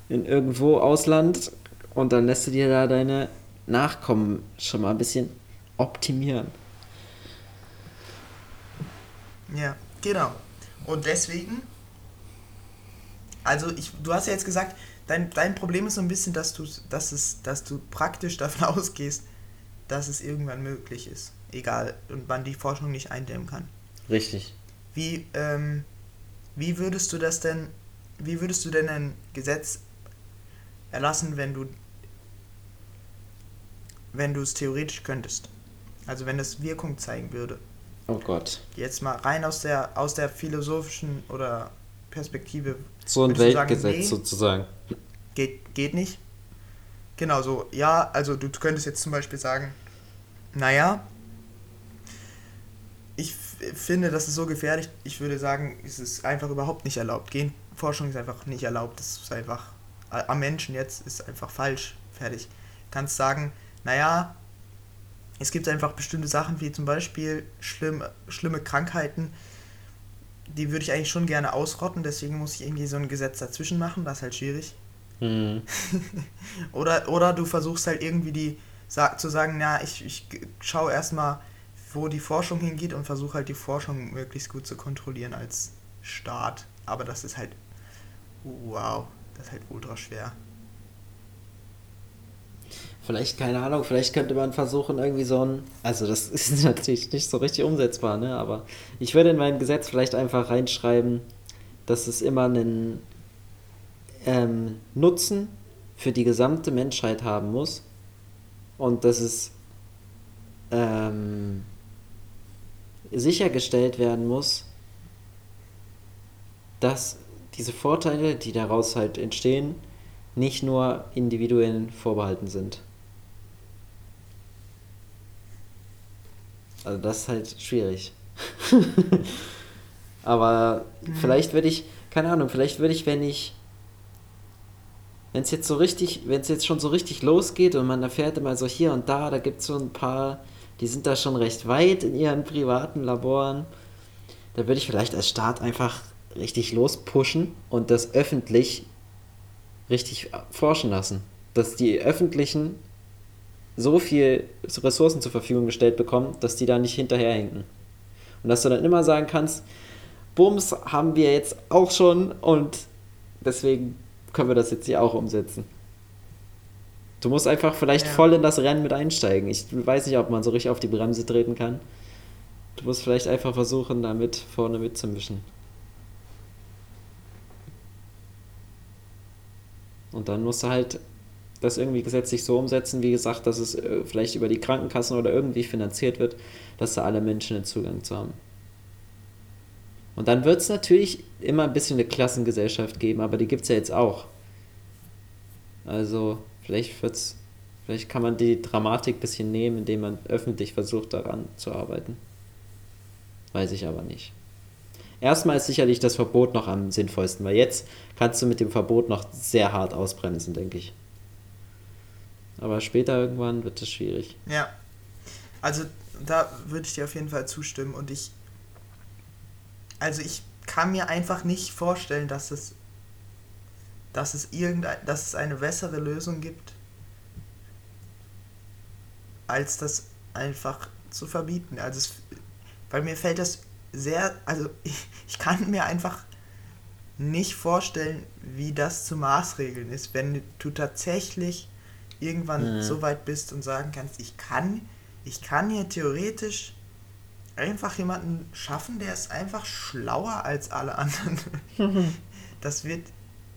in irgendwo Ausland und dann lässt du dir da deine Nachkommen schon mal ein bisschen optimieren. Ja, genau. Und deswegen, also ich, du hast ja jetzt gesagt, dein, dein Problem ist so ein bisschen, dass du, dass, es, dass du praktisch [LAUGHS] davon ausgehst, dass es irgendwann möglich ist. Egal, und man die Forschung nicht eindämmen kann. Richtig. Wie, ähm, wie würdest du das denn, wie würdest du denn ein Gesetz erlassen, wenn du, wenn du es theoretisch könntest? Also wenn es Wirkung zeigen würde. Oh Gott. Jetzt mal rein aus der, aus der philosophischen oder Perspektive. So ein Weltgesetz sagen, nee, sozusagen. Geht, geht nicht. Genau so. Ja, also du könntest jetzt zum Beispiel sagen, naja, ich finde, das ist so gefährlich. Ich würde sagen, es ist einfach überhaupt nicht erlaubt. Genforschung ist einfach nicht erlaubt. Das ist einfach am Menschen jetzt ist einfach falsch. Fertig. Du kannst sagen, naja, es gibt einfach bestimmte Sachen, wie zum Beispiel schlimm, schlimme Krankheiten, die würde ich eigentlich schon gerne ausrotten, deswegen muss ich irgendwie so ein Gesetz dazwischen machen, das ist halt schwierig. Mhm. [LAUGHS] oder, oder du versuchst halt irgendwie die zu sagen, na, ich, ich schaue erstmal, wo die Forschung hingeht und versuche halt die Forschung möglichst gut zu kontrollieren als Staat. Aber das ist halt, wow, das ist halt ultra schwer. Vielleicht, keine Ahnung, vielleicht könnte man versuchen, irgendwie so ein. Also, das [LAUGHS] ist natürlich nicht so richtig umsetzbar, ne? Aber ich würde in mein Gesetz vielleicht einfach reinschreiben, dass es immer einen ähm, Nutzen für die gesamte Menschheit haben muss. Und dass es ähm, sichergestellt werden muss, dass diese Vorteile, die daraus halt entstehen, nicht nur Individuen vorbehalten sind. Also das ist halt schwierig. [LAUGHS] Aber mhm. vielleicht würde ich, keine Ahnung, vielleicht würde ich, wenn ich, wenn es jetzt so richtig, wenn es jetzt schon so richtig losgeht und man erfährt immer so hier und da, da gibt es so ein paar, die sind da schon recht weit in ihren privaten Laboren, da würde ich vielleicht als Staat einfach richtig lospushen und das öffentlich richtig forschen lassen. Dass die öffentlichen so viel Ressourcen zur Verfügung gestellt bekommen, dass die da nicht hinterherhinken. Und dass du dann immer sagen kannst, Bums haben wir jetzt auch schon und deswegen können wir das jetzt hier auch umsetzen. Du musst einfach vielleicht ja. voll in das Rennen mit einsteigen. Ich weiß nicht, ob man so richtig auf die Bremse treten kann. Du musst vielleicht einfach versuchen, damit vorne mitzumischen. Und dann musst du halt das irgendwie gesetzlich so umsetzen, wie gesagt, dass es äh, vielleicht über die Krankenkassen oder irgendwie finanziert wird, dass da alle Menschen den Zugang zu haben. Und dann wird es natürlich immer ein bisschen eine Klassengesellschaft geben, aber die gibt es ja jetzt auch. Also vielleicht wird's, vielleicht kann man die Dramatik ein bisschen nehmen, indem man öffentlich versucht, daran zu arbeiten. Weiß ich aber nicht. Erstmal ist sicherlich das Verbot noch am sinnvollsten, weil jetzt kannst du mit dem Verbot noch sehr hart ausbremsen, denke ich. Aber später irgendwann wird es schwierig. Ja. Also da würde ich dir auf jeden Fall zustimmen und ich. Also ich kann mir einfach nicht vorstellen, dass es dass es irgendein, dass es eine bessere Lösung gibt, als das einfach zu verbieten. Also es, weil mir fällt das sehr, also [LAUGHS] ich, ich kann mir einfach nicht vorstellen, wie das zu maßregeln ist, wenn du tatsächlich irgendwann mhm. so weit bist und sagen kannst, ich kann, ich kann hier theoretisch einfach jemanden schaffen, der ist einfach schlauer als alle anderen. [LAUGHS] das wird,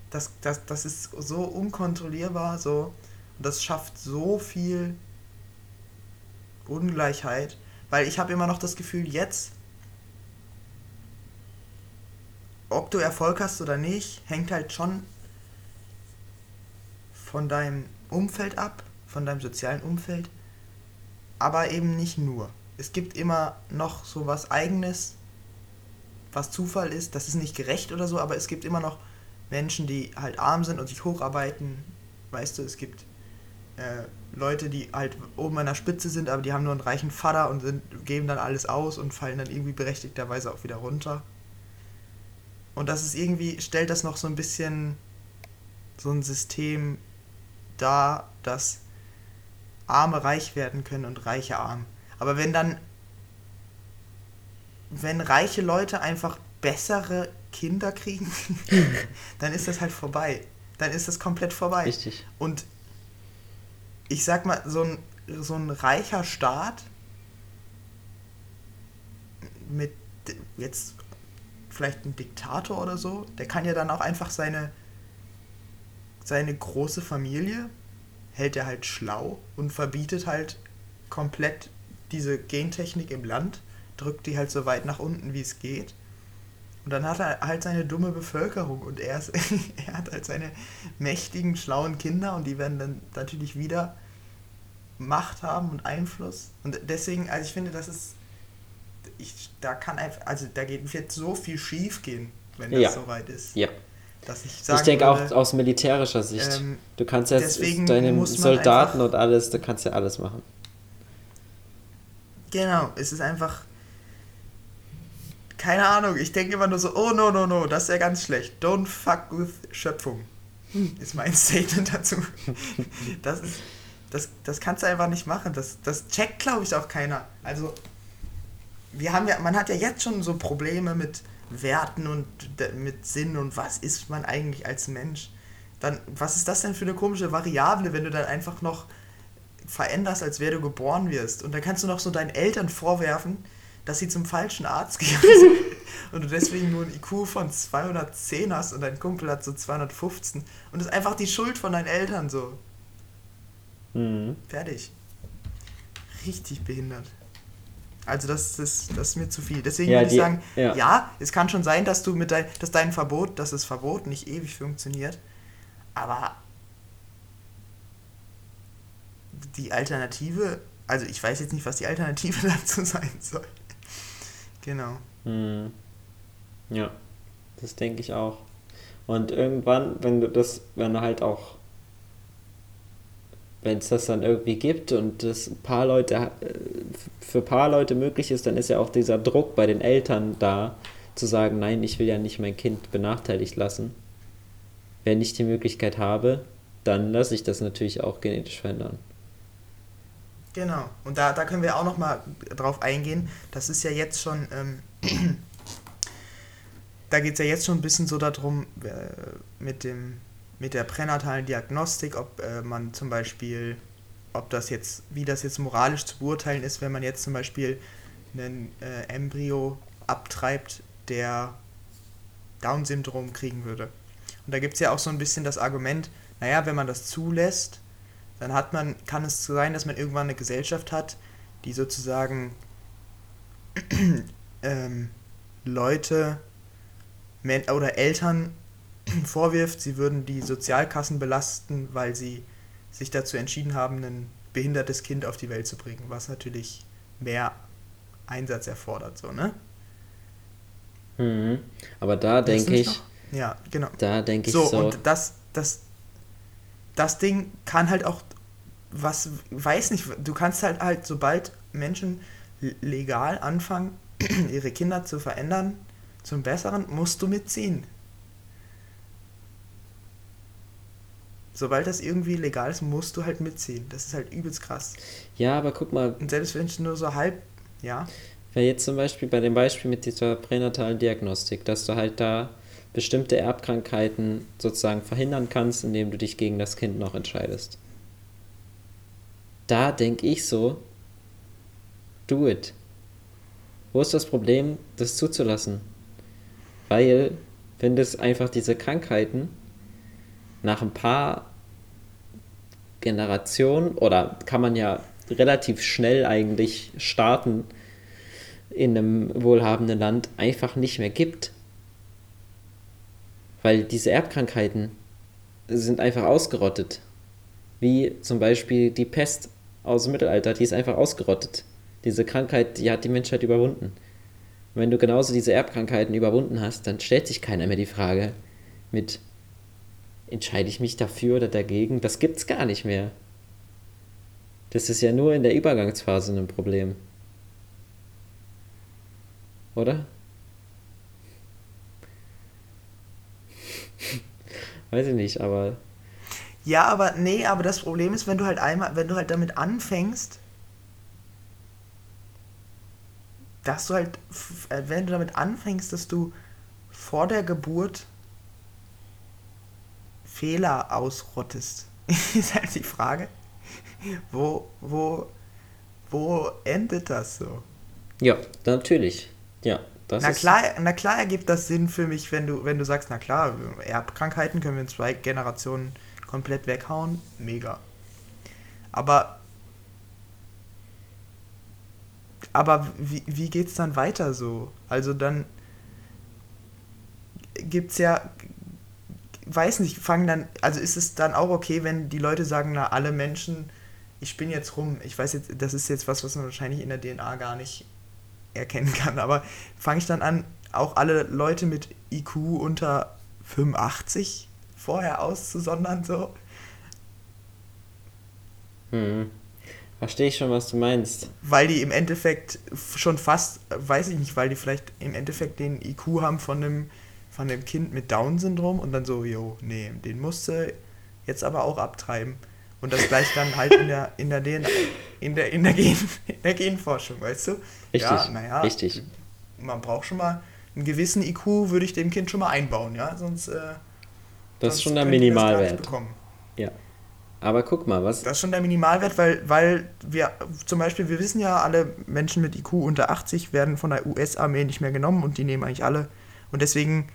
das, das, das ist so unkontrollierbar, so, und das schafft so viel Ungleichheit, weil ich habe immer noch das Gefühl, jetzt, ob du Erfolg hast oder nicht, hängt halt schon von deinem Umfeld ab, von deinem sozialen Umfeld, aber eben nicht nur. Es gibt immer noch so was Eigenes, was Zufall ist. Das ist nicht gerecht oder so, aber es gibt immer noch Menschen, die halt arm sind und sich hocharbeiten. Weißt du, es gibt äh, Leute, die halt oben an der Spitze sind, aber die haben nur einen reichen Vater und sind, geben dann alles aus und fallen dann irgendwie berechtigterweise auch wieder runter. Und das ist irgendwie, stellt das noch so ein bisschen so ein System dar, dass Arme reich werden können und Reiche arm. Aber wenn dann, wenn reiche Leute einfach bessere Kinder kriegen, [LAUGHS] dann ist das halt vorbei. Dann ist das komplett vorbei. Richtig. Und ich sag mal, so ein, so ein reicher Staat mit jetzt vielleicht ein Diktator oder so, der kann ja dann auch einfach seine, seine große Familie, hält er halt schlau und verbietet halt komplett diese Gentechnik im Land, drückt die halt so weit nach unten, wie es geht. Und dann hat er halt seine dumme Bevölkerung und er, ist, [LAUGHS] er hat halt seine mächtigen, schlauen Kinder und die werden dann natürlich wieder Macht haben und Einfluss. Und deswegen, also ich finde, das ist, ich, da kann einfach, also da geht wird so viel schief gehen, wenn das ja. soweit ist. Ja. Dass ich ich denke auch aus militärischer Sicht. Ähm, du kannst ja deine Soldaten und alles, du kannst ja alles machen. Genau, es ist einfach. Keine Ahnung, ich denke immer nur so, oh no, no, no, das ist ja ganz schlecht. Don't fuck with Schöpfung. Hm. Ist mein [LAUGHS] Statement dazu. Das ist. Das, das kannst du einfach nicht machen. Das, das checkt, glaube ich, auch keiner. Also, wir haben ja, man hat ja jetzt schon so Probleme mit Werten und mit Sinn und was ist man eigentlich als Mensch. Dann, was ist das denn für eine komische Variable, wenn du dann einfach noch veränderst, als wer du geboren wirst. Und dann kannst du noch so deinen Eltern vorwerfen, dass sie zum falschen Arzt [LAUGHS] gehen und du deswegen nur ein IQ von 210 hast und dein Kumpel hat so 215 und das ist einfach die Schuld von deinen Eltern so. Mhm. Fertig. Richtig behindert. Also das, das, das ist mir zu viel. Deswegen ja, würde ich sagen, ja. ja. es kann schon sein, dass du mit dein, dass dein Verbot, dass das Verbot nicht ewig funktioniert. Aber die Alternative, also ich weiß jetzt nicht, was die Alternative [LAUGHS] dazu sein soll. genau. Hm. Ja, das denke ich auch. Und irgendwann, wenn du das, wenn du halt auch, wenn es das dann irgendwie gibt und das paar Leute, äh, für ein paar Leute möglich ist, dann ist ja auch dieser Druck bei den Eltern da, zu sagen, nein, ich will ja nicht mein Kind benachteiligt lassen. Wenn ich die Möglichkeit habe, dann lasse ich das natürlich auch genetisch verändern. Genau. Und da, da können wir auch noch mal drauf eingehen. Das ist ja jetzt schon, ähm, [CLEARS THROAT] da geht es ja jetzt schon ein bisschen so darum, äh, mit, dem, mit der pränatalen Diagnostik, ob äh, man zum Beispiel, ob das jetzt, wie das jetzt moralisch zu beurteilen ist, wenn man jetzt zum Beispiel einen äh, Embryo abtreibt, der Down-Syndrom kriegen würde. Und da gibt es ja auch so ein bisschen das Argument, naja, wenn man das zulässt, dann hat man, kann es sein, dass man irgendwann eine Gesellschaft hat, die sozusagen [CLEARS THROAT] ähm, Leute oder Eltern [CLEARS THROAT] vorwirft, sie würden die Sozialkassen belasten, weil sie sich dazu entschieden haben, ein behindertes Kind auf die Welt zu bringen, was natürlich mehr Einsatz erfordert, so, ne? Mhm. Aber da denke ich. Noch? Ja, genau. Da denke ich so. So, und das, das, das Ding kann halt auch, was, weiß nicht, du kannst halt halt, sobald Menschen legal anfangen, [CLEARS THROAT] ihre Kinder zu verändern, zum Besseren, musst du mitziehen. Sobald das irgendwie legal ist, musst du halt mitziehen. Das ist halt übelst krass. Ja, aber guck mal. Und selbst wenn ich nur so halb, ja. Weil jetzt zum Beispiel bei dem Beispiel mit dieser pränatalen Diagnostik, dass du halt da bestimmte Erbkrankheiten sozusagen verhindern kannst, indem du dich gegen das Kind noch entscheidest. Da denke ich so, do it. Wo ist das Problem, das zuzulassen? Weil, wenn das einfach diese Krankheiten nach ein paar Generationen oder kann man ja relativ schnell eigentlich starten in einem wohlhabenden Land einfach nicht mehr gibt. Weil diese Erbkrankheiten sind einfach ausgerottet. Wie zum Beispiel die Pest aus dem Mittelalter, die ist einfach ausgerottet. Diese Krankheit, die hat die Menschheit überwunden. Und wenn du genauso diese Erbkrankheiten überwunden hast, dann stellt sich keiner mehr die Frage mit, entscheide ich mich dafür oder dagegen? Das gibt's gar nicht mehr. Das ist ja nur in der Übergangsphase ein Problem. Oder? [LAUGHS] Weiß ich nicht, aber. Ja, aber nee, aber das Problem ist, wenn du halt einmal, wenn du halt damit anfängst, dass du halt, äh, wenn du damit anfängst, dass du vor der Geburt Fehler ausrottest, [LAUGHS] ist halt die Frage, wo, wo, wo endet das so? Ja, natürlich. Ja, das na klar, na klar ergibt das Sinn für mich, wenn du, wenn du sagst, na klar, Erbkrankheiten können wir in zwei Generationen komplett weghauen. Mega. Aber aber wie, wie geht's dann weiter so? Also dann gibt's ja weiß nicht, fangen dann, also ist es dann auch okay, wenn die Leute sagen, na, alle Menschen, ich bin jetzt rum, ich weiß jetzt, das ist jetzt was, was man wahrscheinlich in der DNA gar nicht erkennen kann, aber fange ich dann an, auch alle Leute mit IQ unter 85 vorher auszusondern, so? Hm. Verstehe ich schon, was du meinst. Weil die im Endeffekt schon fast, weiß ich nicht, weil die vielleicht im Endeffekt den IQ haben von einem, von einem Kind mit Down-Syndrom und dann so, jo, nee, den musste jetzt aber auch abtreiben. Und das gleich dann halt in der, in der DNA, in der, in der, Gen, in der Genforschung, weißt du? Richtig, ja, naja, richtig. Man braucht schon mal einen gewissen IQ, würde ich dem Kind schon mal einbauen, ja? Sonst. Äh, das sonst ist schon der Minimalwert. Ja. Aber guck mal, was. Das ist schon der Minimalwert, weil, weil wir zum Beispiel, wir wissen ja, alle Menschen mit IQ unter 80 werden von der US-Armee nicht mehr genommen und die nehmen eigentlich alle. Und deswegen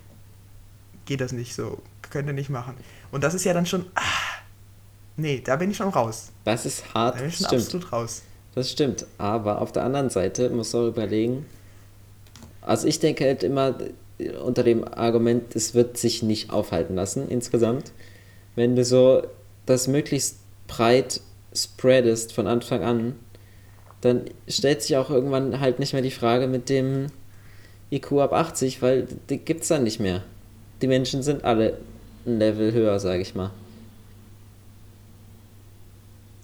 geht das nicht so. Könnt ihr nicht machen. Und das ist ja dann schon. Ah, nee, da bin ich schon raus. Das ist hart. Da bin ich schon stimmt. absolut raus. Das stimmt. Aber auf der anderen Seite muss man auch überlegen. Also ich denke halt immer unter dem Argument, es wird sich nicht aufhalten lassen insgesamt. Wenn du so das möglichst breit spreadest von Anfang an, dann stellt sich auch irgendwann halt nicht mehr die Frage mit dem IQ ab 80, weil die gibt es dann nicht mehr. Die Menschen sind alle ein Level höher, sage ich mal.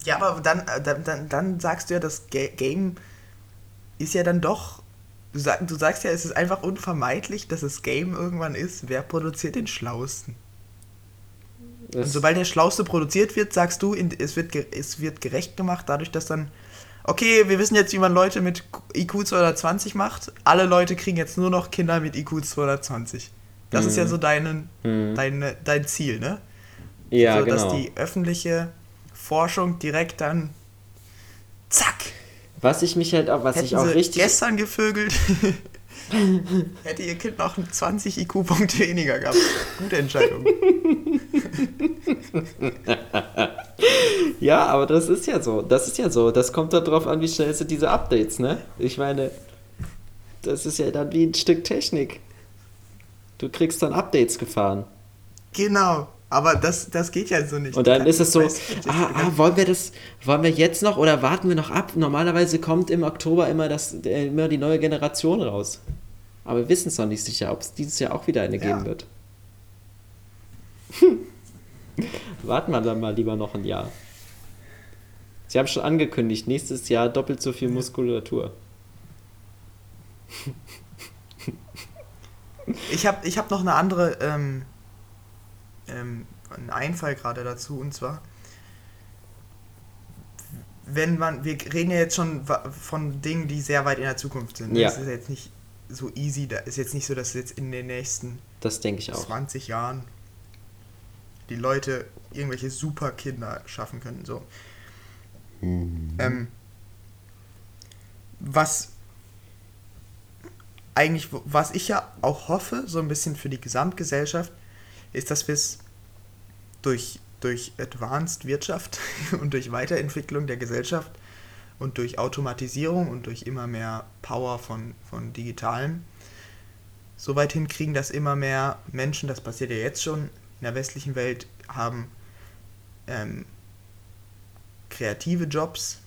Ja, aber dann, äh, dann, dann, dann sagst du ja, das Game ist ja dann doch. Du, sag, du sagst ja, es ist einfach unvermeidlich, dass das Game irgendwann ist. Wer produziert den Schlausten? Das und sobald der Schlauste produziert wird, sagst du, es wird, es wird gerecht gemacht, dadurch, dass dann, okay, wir wissen jetzt, wie man Leute mit IQ 220 macht. Alle Leute kriegen jetzt nur noch Kinder mit IQ 220. Das mhm. ist ja mhm. so dein, mhm. dein, dein Ziel, ne? Ja, so, genau. Dass die öffentliche Forschung direkt dann zack. Was ich mich halt auch, was Hätten ich auch richtig. gestern gevögelt. [LAUGHS] Hätte ihr Kind noch 20 IQ-Punkte weniger gehabt. Gute Entscheidung. [LAUGHS] ja, aber das ist ja so. Das ist ja so. Das kommt darauf an, wie schnell sind diese Updates, ne? Ich meine, das ist ja dann wie ein Stück Technik. Du kriegst dann Updates gefahren. Genau. Aber das, das geht ja so nicht. Und dann ist es so, ah, ah, wollen wir das, wollen wir jetzt noch oder warten wir noch ab? Normalerweise kommt im Oktober immer, das, immer die neue Generation raus. Aber wir wissen es noch nicht sicher, ob es dieses Jahr auch wieder eine ja. geben wird. [LAUGHS] Warten wir dann mal lieber noch ein Jahr. Sie haben schon angekündigt, nächstes Jahr doppelt so viel Muskulatur. ich habe ich hab noch eine andere ähm, ähm, einen Einfall gerade dazu und zwar, wenn man, wir reden ja jetzt schon von Dingen, die sehr weit in der Zukunft sind. Ja. Das ist jetzt nicht so easy, da ist jetzt nicht so, dass jetzt in den nächsten das denke ich auch. 20 Jahren die Leute irgendwelche Superkinder schaffen können. So. Mhm. Ähm, was eigentlich, was ich ja auch hoffe, so ein bisschen für die Gesamtgesellschaft, ist, dass wir es durch, durch Advanced Wirtschaft [LAUGHS] und durch Weiterentwicklung der Gesellschaft und durch Automatisierung und durch immer mehr Power von, von Digitalem so weit hinkriegen, dass immer mehr Menschen, das passiert ja jetzt schon in der westlichen Welt, haben ähm, kreative Jobs,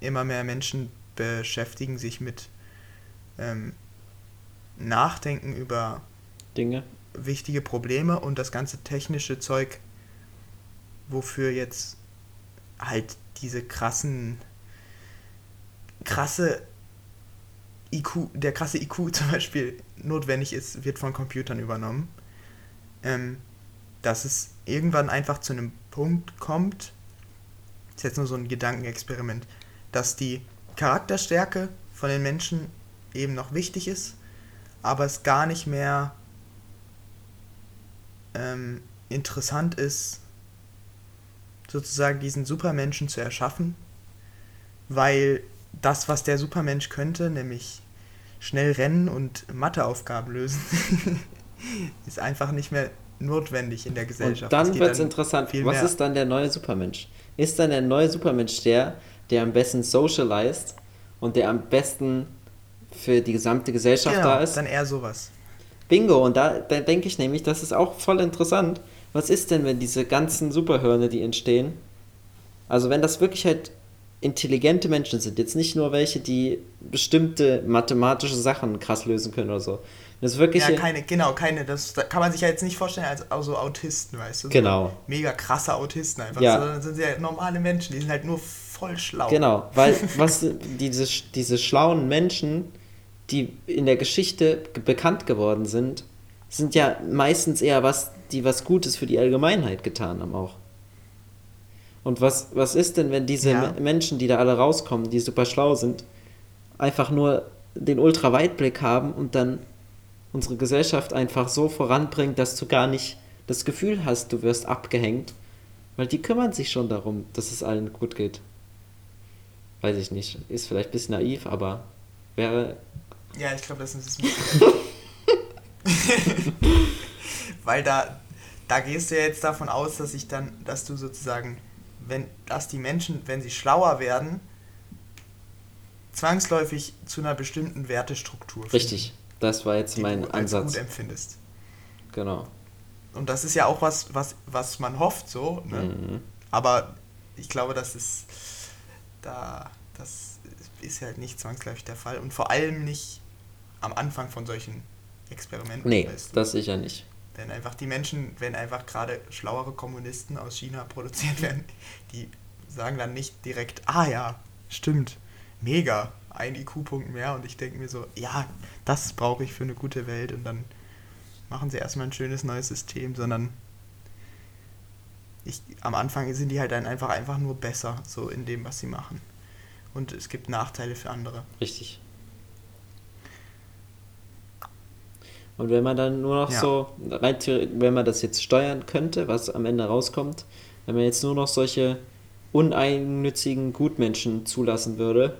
immer mehr Menschen beschäftigen sich mit ähm, Nachdenken über Dinge. Wichtige Probleme und das ganze technische Zeug, wofür jetzt halt diese krassen, krasse IQ, der krasse IQ [LAUGHS] zum Beispiel notwendig ist, wird von Computern übernommen. Ähm, dass es irgendwann einfach zu einem Punkt kommt, ist jetzt nur so ein Gedankenexperiment, dass die Charakterstärke von den Menschen eben noch wichtig ist, aber es gar nicht mehr ähm, interessant ist, sozusagen diesen Supermenschen zu erschaffen, weil das, was der Supermensch könnte, nämlich schnell rennen und Matheaufgaben lösen, [LAUGHS] ist einfach nicht mehr notwendig in der Gesellschaft. Und dann wird es interessant. Was mehr. ist dann der neue Supermensch? Ist dann der neue Supermensch der, der am besten socialized und der am besten für die gesamte Gesellschaft genau, da ist? dann eher sowas. Bingo, und da, denke ich nämlich, das ist auch voll interessant. Was ist denn, wenn diese ganzen Superhirne, die entstehen, also wenn das wirklich halt intelligente Menschen sind, jetzt nicht nur welche, die bestimmte mathematische Sachen krass lösen können oder so. Das ist wirklich. Ja, keine, genau, keine, das, kann man sich ja jetzt nicht vorstellen als also Autisten, weißt du? Genau. Mega krasse Autisten einfach. Ja. Sondern sind sie ja normale Menschen, die sind halt nur voll schlau. Genau, weil [LAUGHS] was diese, diese schlauen Menschen, die in der Geschichte bekannt geworden sind, sind ja meistens eher was, die was Gutes für die Allgemeinheit getan haben auch. Und was, was ist denn, wenn diese ja. Menschen, die da alle rauskommen, die super schlau sind, einfach nur den Ultraweitblick haben und dann unsere Gesellschaft einfach so voranbringt, dass du gar nicht das Gefühl hast, du wirst abgehängt, weil die kümmern sich schon darum, dass es allen gut geht. Weiß ich nicht, ist vielleicht ein bisschen naiv, aber wäre. Ja, ich glaube, das ist es. [LAUGHS] weil da, da gehst du ja jetzt davon aus, dass ich dann, dass du sozusagen wenn, dass die Menschen, wenn sie schlauer werden, zwangsläufig zu einer bestimmten Wertestruktur finden, Richtig, das war jetzt mein du Ansatz. Gut empfindest. Genau. Und das ist ja auch was, was, was man hofft so, ne? Mhm. aber ich glaube, das ist da, das ist halt nicht zwangsläufig der Fall und vor allem nicht am Anfang von solchen Experimenten. Nee, du? das sicher nicht. Wenn einfach die Menschen, wenn einfach gerade schlauere Kommunisten aus China [LAUGHS] produziert werden, die sagen dann nicht direkt, ah ja, stimmt, mega, ein IQ-Punkt mehr und ich denke mir so, ja, das brauche ich für eine gute Welt und dann machen sie erstmal ein schönes neues System, sondern ich, am Anfang sind die halt dann einfach, einfach nur besser, so in dem, was sie machen. Und es gibt Nachteile für andere. Richtig. Und wenn man dann nur noch ja. so, wenn man das jetzt steuern könnte, was am Ende rauskommt, wenn man jetzt nur noch solche uneigennützigen Gutmenschen zulassen würde,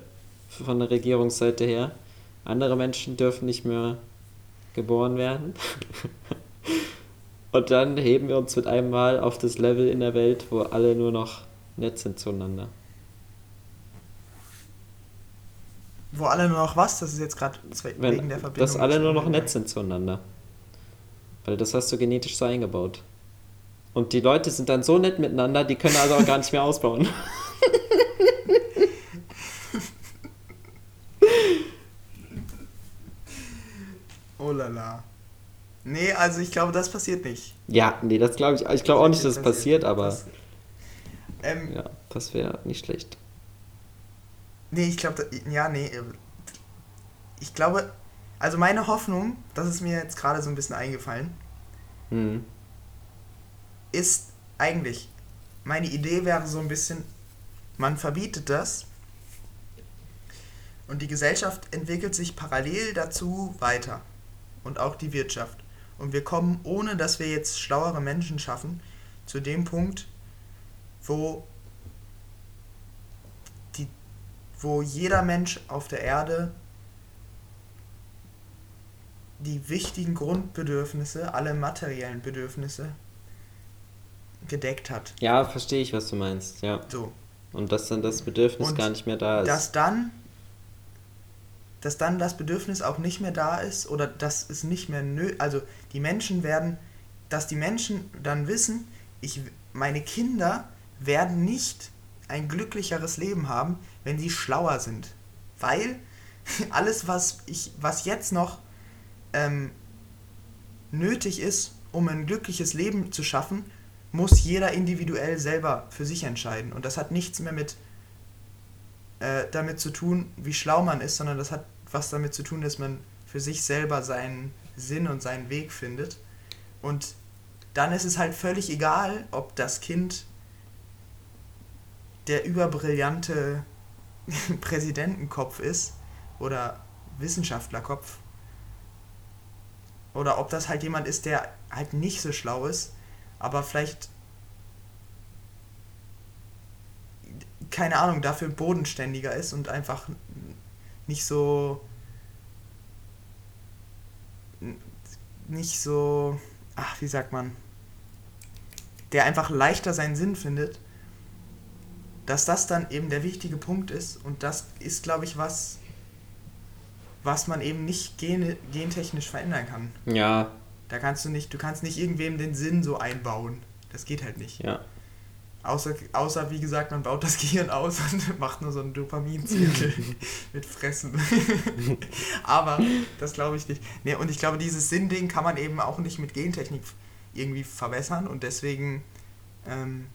von der Regierungsseite her, andere Menschen dürfen nicht mehr geboren werden. [LAUGHS] Und dann heben wir uns mit einem Mal auf das Level in der Welt, wo alle nur noch nett sind zueinander. Wo alle nur noch was? Das ist jetzt gerade wegen der Verbindung. Dass alle nur noch nett sind zueinander. Weil das hast du genetisch so eingebaut. Und die Leute sind dann so nett miteinander, die können also auch gar nicht mehr ausbauen. [LAUGHS] oh la la. Nee, also ich glaube, das passiert nicht. Ja, nee, das glaube ich. Ich glaube auch nicht, dass es passiert, aber. Das, ähm, ja, das wäre nicht schlecht. Nee, ich glaube, ja, nee. Äh, ich glaube, also meine Hoffnung, das ist mir jetzt gerade so ein bisschen eingefallen, mhm. ist eigentlich, meine Idee wäre so ein bisschen, man verbietet das und die Gesellschaft entwickelt sich parallel dazu weiter und auch die Wirtschaft. Und wir kommen, ohne dass wir jetzt schlauere Menschen schaffen, zu dem Punkt, wo wo jeder Mensch auf der Erde die wichtigen Grundbedürfnisse, alle materiellen Bedürfnisse gedeckt hat. Ja, verstehe ich, was du meinst, ja. So. Und dass dann das Bedürfnis Und gar nicht mehr da ist. Dass dann, dass dann das Bedürfnis auch nicht mehr da ist oder dass es nicht mehr nö, also die Menschen werden, dass die Menschen dann wissen, ich, meine Kinder werden nicht ein glücklicheres Leben haben, wenn sie schlauer sind. Weil [LAUGHS] alles, was ich, was jetzt noch ähm, nötig ist, um ein glückliches Leben zu schaffen, muss jeder individuell selber für sich entscheiden. Und das hat nichts mehr mit äh, damit zu tun, wie schlau man ist, sondern das hat was damit zu tun, dass man für sich selber seinen Sinn und seinen Weg findet. Und dann ist es halt völlig egal, ob das Kind der überbrillante [LAUGHS] Präsidentenkopf ist oder Wissenschaftlerkopf. Oder ob das halt jemand ist, der halt nicht so schlau ist, aber vielleicht, keine Ahnung, dafür bodenständiger ist und einfach nicht so, nicht so, ach, wie sagt man, der einfach leichter seinen Sinn findet, dass das dann eben der wichtige Punkt ist und das ist, glaube ich, was, was man eben nicht gen gentechnisch verändern kann. Ja. Da kannst du nicht, du kannst nicht irgendwem den Sinn so einbauen. Das geht halt nicht. Ja. Außer, außer wie gesagt, man baut das [LAUGHS] Gehirn aus und [LAUGHS] macht nur so einen Dopaminzirkel [LAUGHS] mit Fressen. Aber das glaube ich nicht. Nee, und ich glaube, dieses Sinnding kann man eben auch nicht mit Gentechnik irgendwie verbessern und deswegen ähm,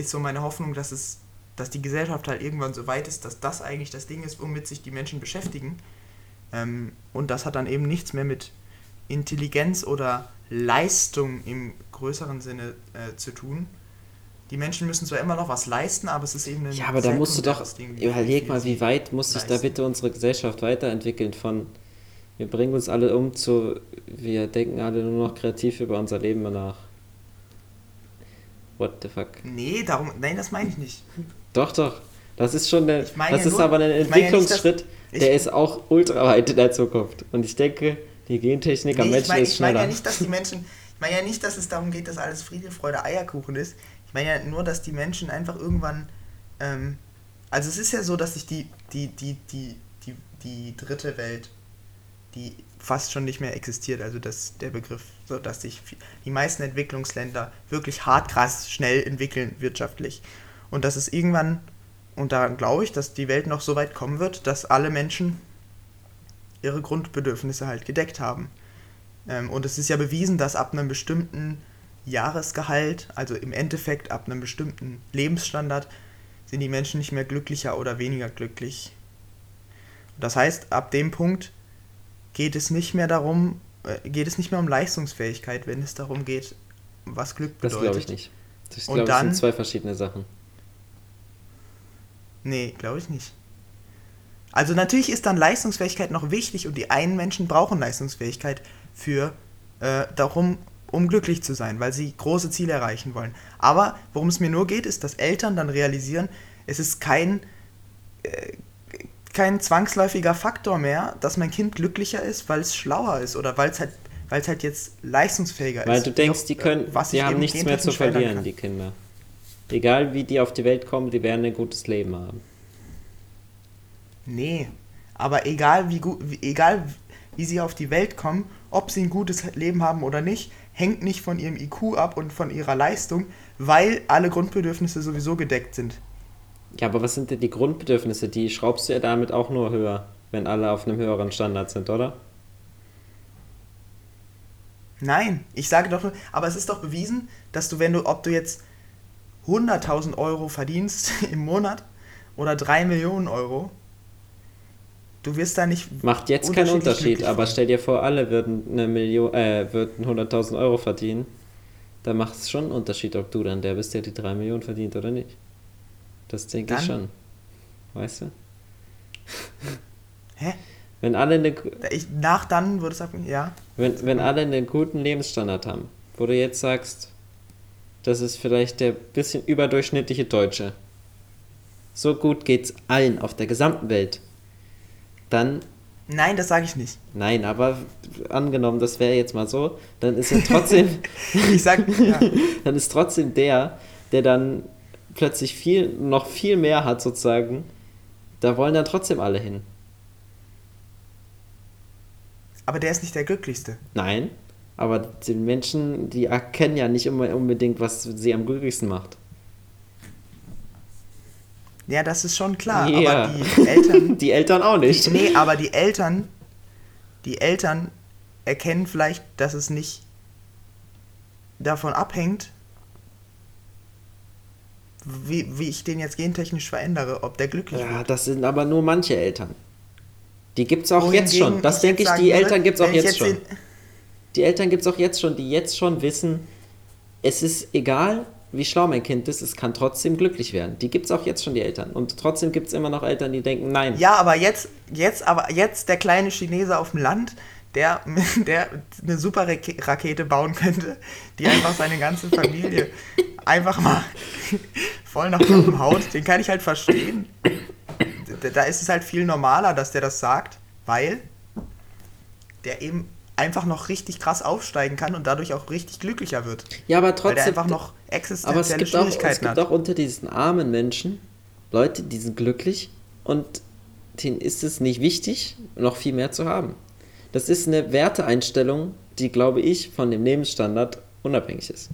ist so meine Hoffnung, dass es, dass die Gesellschaft halt irgendwann so weit ist, dass das eigentlich das Ding ist, womit sich die Menschen beschäftigen. Ähm, und das hat dann eben nichts mehr mit Intelligenz oder Leistung im größeren Sinne äh, zu tun. Die Menschen müssen zwar immer noch was leisten, aber es ist eben ein Ja, aber da musst du doch, überleg mal, wie weit muss sich da bitte unsere Gesellschaft weiterentwickeln von, wir bringen uns alle um zu, wir denken alle nur noch kreativ über unser Leben nach. What the fuck? Nee, darum, nein, das meine ich nicht. Doch, doch. Das ist schon der, Ich meine das ja ist nur- aber ein ich meine ja nicht, Entwicklungsschritt, der ich- ist auch ultra weit in der Zukunft. Und ich denke, die Gentechnik am Nee, ich Menschen meine ist ich mein schneller. ja nicht, dass die Menschen, ich meine ja nicht, dass es darum geht, dass alles Friede, Freude, Eierkuchen ist. Ich meine ja nur, dass die Menschen einfach irgendwann, ähm, also es ist ja so, dass sich die, die, die, die, die, die dritte Welt, die fast schon nicht mehr existiert, also das, der Begriff, so dass sich die meisten Entwicklungsländer wirklich hart krass schnell entwickeln wirtschaftlich. Und dass es irgendwann, und daran glaube ich, dass die Welt noch so weit kommen wird, dass alle Menschen ihre Grundbedürfnisse halt gedeckt haben. Ähm, und es ist ja bewiesen, dass ab einem bestimmten Jahresgehalt, also im Endeffekt ab einem bestimmten Lebensstandard, sind die Menschen nicht mehr glücklicher oder weniger glücklich. Das heißt, ab dem Punkt geht es nicht mehr darum, äh, geht es nicht mehr um Leistungsfähigkeit, wenn es darum geht, was Glück Das bedeutet. glaube ich nicht. Das ich dann- sind zwei verschiedene Sachen. Nee, glaube ich nicht. Also natürlich ist dann Leistungsfähigkeit noch wichtig und die einen Menschen brauchen Leistungsfähigkeit für äh, darum, um glücklich zu sein, weil sie große Ziele erreichen wollen. Aber worum es mir nur geht, ist, dass Eltern dann realisieren, es ist kein, äh, kein zwangsläufiger Faktor mehr, dass mein Kind glücklicher ist, weil es schlauer ist oder weil es halt, weil es halt jetzt leistungsfähiger Weil ist. du denkst, die können, was die haben nichts mehr zu verlieren, die Kinder. Egal wie die auf die Welt kommen, die werden ein gutes Leben haben. Nee, aber egal wie gut, egal wie sie auf die Welt kommen, ob sie ein gutes Leben haben oder nicht, hängt nicht von ihrem IQ ab und von ihrer Leistung, weil alle Grundbedürfnisse sowieso gedeckt sind. Ja, aber was sind denn die Grundbedürfnisse? Die schraubst du ja damit auch nur höher, wenn alle auf einem höheren Standard sind, oder? Nein, ich sage doch, nur- aber es ist doch bewiesen, dass du, wenn du, ob du jetzt 100.000 Euro verdienst [LAUGHS] im Monat oder 3 Millionen Euro, du wirst da nicht. Macht jetzt keinen Unterschied, aber stell dir vor, alle würden eine Million, äh, würden 100.000 Euro verdienen. Da macht es schon einen Unterschied, ob du dann der bist, der die 3 Millionen verdient oder nicht. Das denke ich schon. Weißt du? Hä? Wenn alle, eine, Ich, nach dann würde es sagen, ja. wenn, wenn alle einen guten Lebensstandard haben, wo du jetzt sagst, das ist vielleicht der bisschen überdurchschnittliche Deutsche. So gut geht's allen auf der gesamten Welt. Dann Nein, das sage ich nicht. Nein, aber angenommen, das wäre jetzt mal so, dann ist er trotzdem. [LAUGHS] ich sag, ja. [LAUGHS] dann ist trotzdem der, der dann plötzlich viel, noch viel mehr hat, sozusagen. Da wollen dann trotzdem alle hin. Aber der ist nicht der glücklichste. Nein, aber die Menschen, die erkennen ja nicht immer unbedingt, was sie am glücklichsten macht. Ja, das ist schon klar. Ja. Aber die Eltern. [LAUGHS] die Eltern auch nicht. Die, nee, aber die Eltern. Die Eltern erkennen vielleicht, dass es nicht davon abhängt, wie, wie ich den jetzt gentechnisch verändere, ob der glücklich Ja, wird. das sind aber nur manche Eltern. Die gibt's auch Wohingegen jetzt schon. Das denke ich, jetzt die sagen Eltern würde, gibt's auch ich jetzt schon. Die Eltern gibt's auch jetzt schon, die jetzt schon wissen, es ist egal, wie schlau mein Kind ist, es kann trotzdem glücklich werden. Die gibt's auch jetzt schon, die Eltern. Und trotzdem gibt's immer noch Eltern, die denken, nein. Ja, aber jetzt, jetzt, aber jetzt der kleine Chinese auf dem Land, der, [LAUGHS] der eine super Rake- Rakete bauen könnte, die einfach seine ganze Familie einfach mal [LAUGHS] voll nach oben haut, den kann ich halt verstehen. Da- ist es halt viel normaler, dass der das sagt, weil der eben einfach noch richtig krass aufsteigen kann und dadurch auch richtig glücklicher wird. Ja, aber Weil der trotzdem. einfach noch aber es existenzielle gibt, auch, es Schwierigkeiten gibt hat. auch unter diesen armen Menschen Leute, die sind glücklich und denen ist es nicht wichtig, noch viel mehr zu haben. Das ist eine Werteeinstellung, die, glaube ich, von dem Lebensstandard unabhängig ist.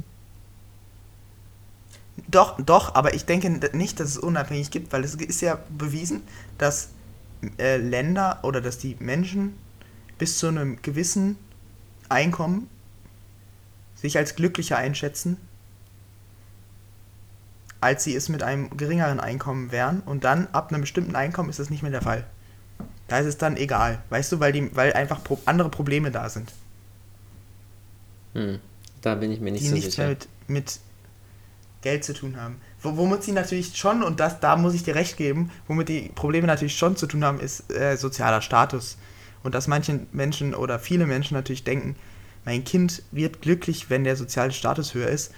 Doch, doch, aber ich denke nicht, dass es unabhängig gibt, weil es ist ja bewiesen, dass äh, Länder oder dass die Menschen bis zu einem gewissen Einkommen sich als glücklicher einschätzen, als sie es mit einem geringeren Einkommen wären. Und dann ab einem bestimmten Einkommen ist das nicht mehr der Fall. Da ist es dann egal, weißt du, weil, die, weil einfach pro andere Probleme da sind, Hm. Da bin ich mir nicht die so nichts sicher. mehr mit, mit Geld zu tun haben. Wo- Womit sie natürlich schon, und das, da muss ich dir recht geben, womit die Probleme natürlich schon zu tun haben, ist äh, sozialer Status. Und dass manche Menschen oder viele Menschen natürlich denken, mein Kind wird glücklich, wenn der soziale Status höher ist.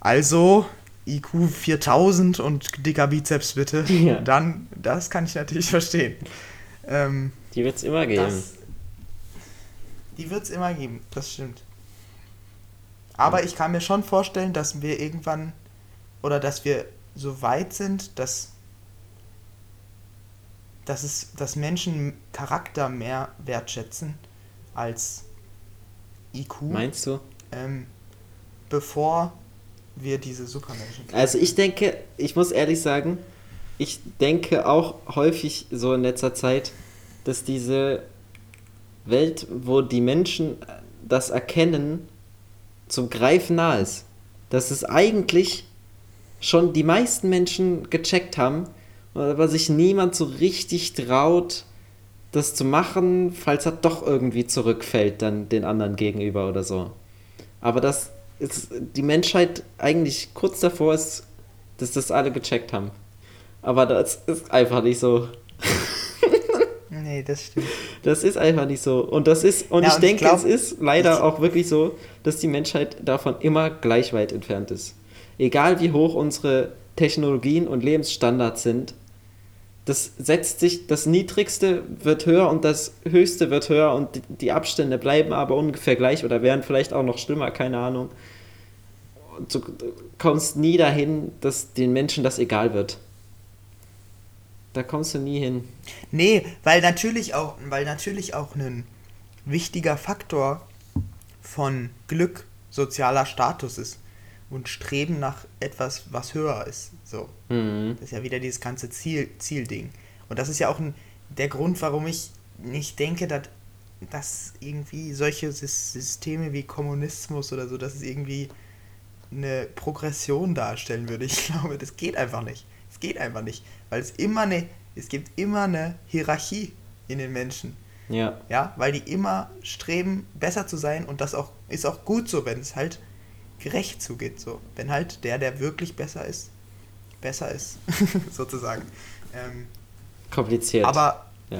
Also IQ 4000 und dicker Bizeps bitte. Ja. Dann, das kann ich natürlich verstehen. Ähm, Die wird es immer geben. das, die wird es immer geben, das stimmt. Aber ich kann mir schon vorstellen, dass wir irgendwann oder dass wir so weit sind, dass, dass, es, dass Menschen Charakter mehr wertschätzen als IQ, Meinst du? ähm, bevor wir diese Supermenschen kriegen. Also ich denke, ich muss ehrlich sagen, ich denke auch häufig so in letzter Zeit, dass diese Welt, wo die Menschen das erkennen, zum Greifen nah ist. Dass es eigentlich schon die meisten Menschen gecheckt haben, aber sich niemand so richtig traut, das zu machen, falls er doch irgendwie zurückfällt dann den anderen gegenüber oder so. Aber dass die Menschheit eigentlich kurz davor ist, dass das alle gecheckt haben. Aber das ist einfach nicht so. Nee, das stimmt. Das ist einfach nicht so. Und das ist, und Ja, ich und ich denke, glaub- es ist leider ich- auch wirklich so, dass die Menschheit davon immer gleich weit entfernt ist. Egal wie hoch unsere Technologien und Lebensstandards sind, das setzt sich, das Niedrigste wird höher und das Höchste wird höher und die- Abstände bleiben aber ungefähr gleich oder werden vielleicht auch noch schlimmer, keine Ahnung. Und du kommst nie dahin, dass den Menschen das egal wird. Da kommst du nie hin. Nee, weil natürlich auch, weil natürlich auch ein wichtiger Faktor von Glück sozialer Status ist und Streben nach etwas, was höher ist. So, Mhm. das ist ja wieder dieses ganze Ziel, Zielding. Und das ist ja auch ein, der Grund, warum ich nicht denke, dass, dass irgendwie solche Sys- Systeme wie Kommunismus oder so, dass es irgendwie eine Progression darstellen würde. Ich [LAUGHS] glaube, das geht einfach nicht. Geht einfach nicht, weil es immer eine, es gibt immer eine Hierarchie in den Menschen, Ja. ja, weil die immer streben, besser zu sein und das auch ist auch gut so, wenn es halt gerecht zugeht, so, wenn halt der, der wirklich besser ist, besser ist, [LAUGHS] sozusagen. Ähm, Kompliziert. aber ja.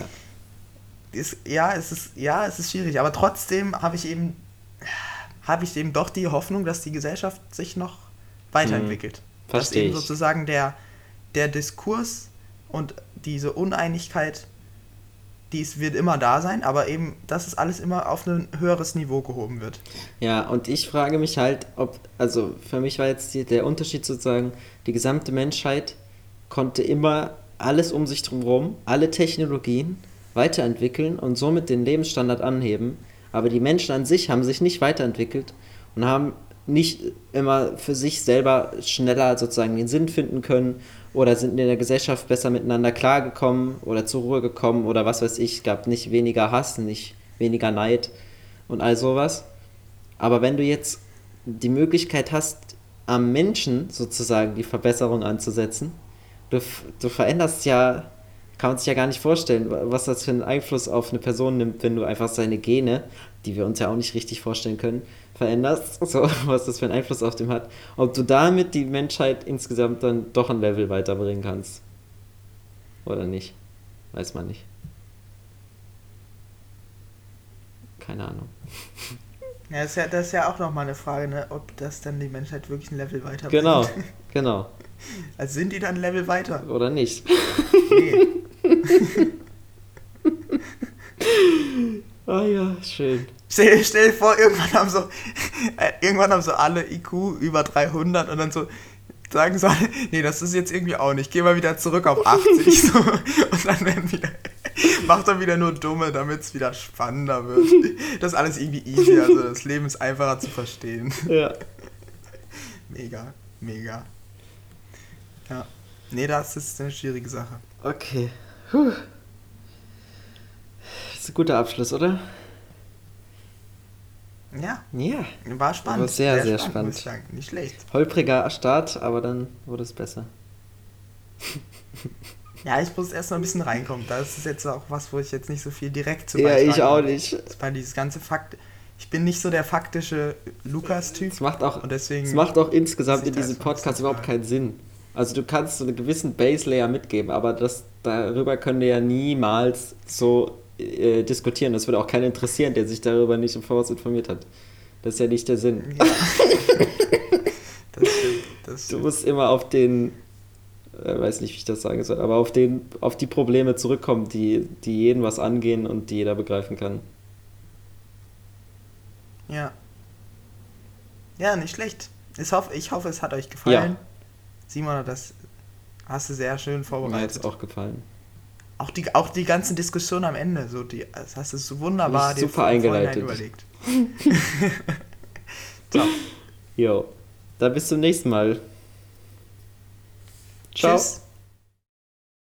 ist, ja, es ist, ja, es ist schwierig, aber trotzdem habe ich eben, habe ich eben doch die Hoffnung, dass die Gesellschaft sich noch weiterentwickelt. dass Versteh eben ich. sozusagen der, der Diskurs und diese Uneinigkeit dies wird immer da sein, aber eben, dass es alles immer auf ein höheres Niveau gehoben wird. Ja, und ich frage mich halt, ob, also für mich war jetzt die, der Unterschied sozusagen, die gesamte Menschheit konnte immer alles um sich drumherum, alle Technologien weiterentwickeln und somit den Lebensstandard anheben. Aber die Menschen an sich haben sich nicht weiterentwickelt und haben nicht immer für sich selber schneller sozusagen den Sinn finden können oder sind in der Gesellschaft besser miteinander klargekommen oder zur Ruhe gekommen oder was weiß ich, gab nicht weniger Hass, nicht weniger Neid und all sowas. Aber wenn du jetzt die Möglichkeit hast, am Menschen sozusagen die Verbesserung anzusetzen, du, du veränderst ja, kann man sich ja gar nicht vorstellen, was das für einen Einfluss auf eine Person nimmt, wenn du einfach seine Gene, die wir uns ja auch nicht richtig vorstellen können, veränderst, [LAUGHS] so, was das für einen Einfluss auf dem hat, ob du damit die Menschheit insgesamt dann doch ein Level weiterbringen kannst. Oder nicht. Weiß man nicht. Keine Ahnung. Ja, das ist ja, das ist ja auch nochmal eine Frage, ne, ob das dann die Menschheit wirklich ein Level weiterbringt. Genau, [LAUGHS] genau. [LAUGHS] Also sind die dann ein Level weiter? Oder nicht? Nee. [LAUGHS] Ah ja, schön. Stell, stell dir vor, irgendwann haben so, äh, irgendwann haben so alle IQ über 300 und dann so sagen so alle, nee, das ist jetzt irgendwie auch nicht. Geh mal wieder zurück auf 80 [LAUGHS] so, und dann werden wieder, macht er wieder nur Dumme, damit es wieder spannender wird. Das ist alles irgendwie easy, also das Leben ist einfacher zu verstehen. Ja. Mega, mega. Ja. Nee, das ist eine schwierige Sache. Okay. Puh. Das ist ein guter Abschluss, oder? Ja, Ja. war spannend. War sehr, sehr muss spannend. sagen. Nicht schlecht. Holpriger Start, aber dann wurde es besser. [LAUGHS] Ja, ich muss erst noch ein bisschen reinkommen. Das ist jetzt auch was, wo ich jetzt nicht so viel direkt zu Ja, ich auch nicht. Das war dieses ganze Fakt. Ich bin nicht so der faktische Lukas-Typ. Es macht auch, Und deswegen. es macht auch insgesamt in das diesem Podcast überhaupt keinen Sinn. Also du kannst so einen gewissen Base-Layer mitgeben, aber das, darüber können wir ja niemals so äh, diskutieren. Das würde auch keinen interessieren, der sich darüber nicht im Voraus informiert hat. Das ist ja nicht der Sinn. Ja. [LAUGHS] das stimmt. Das Du stimmt. musst immer auf den, äh, weiß nicht, wie ich das sagen soll, aber auf den, auf die Probleme zurückkommen, die, die jeden was angehen und die jeder begreifen kann. Ja. Ja, nicht schlecht. Ich hoffe, ich hoffe, es hat euch gefallen. Simon, das hast du sehr schön Mir hat vorbereitet. es auch gefallen. Auch die, auch die ganze Diskussion am Ende, so die, das hast du so wunderbar dir super eingeleitet. überlegt. [LAUGHS] Jo. Dann bis zum nächsten Mal. Ciao. Tschüss.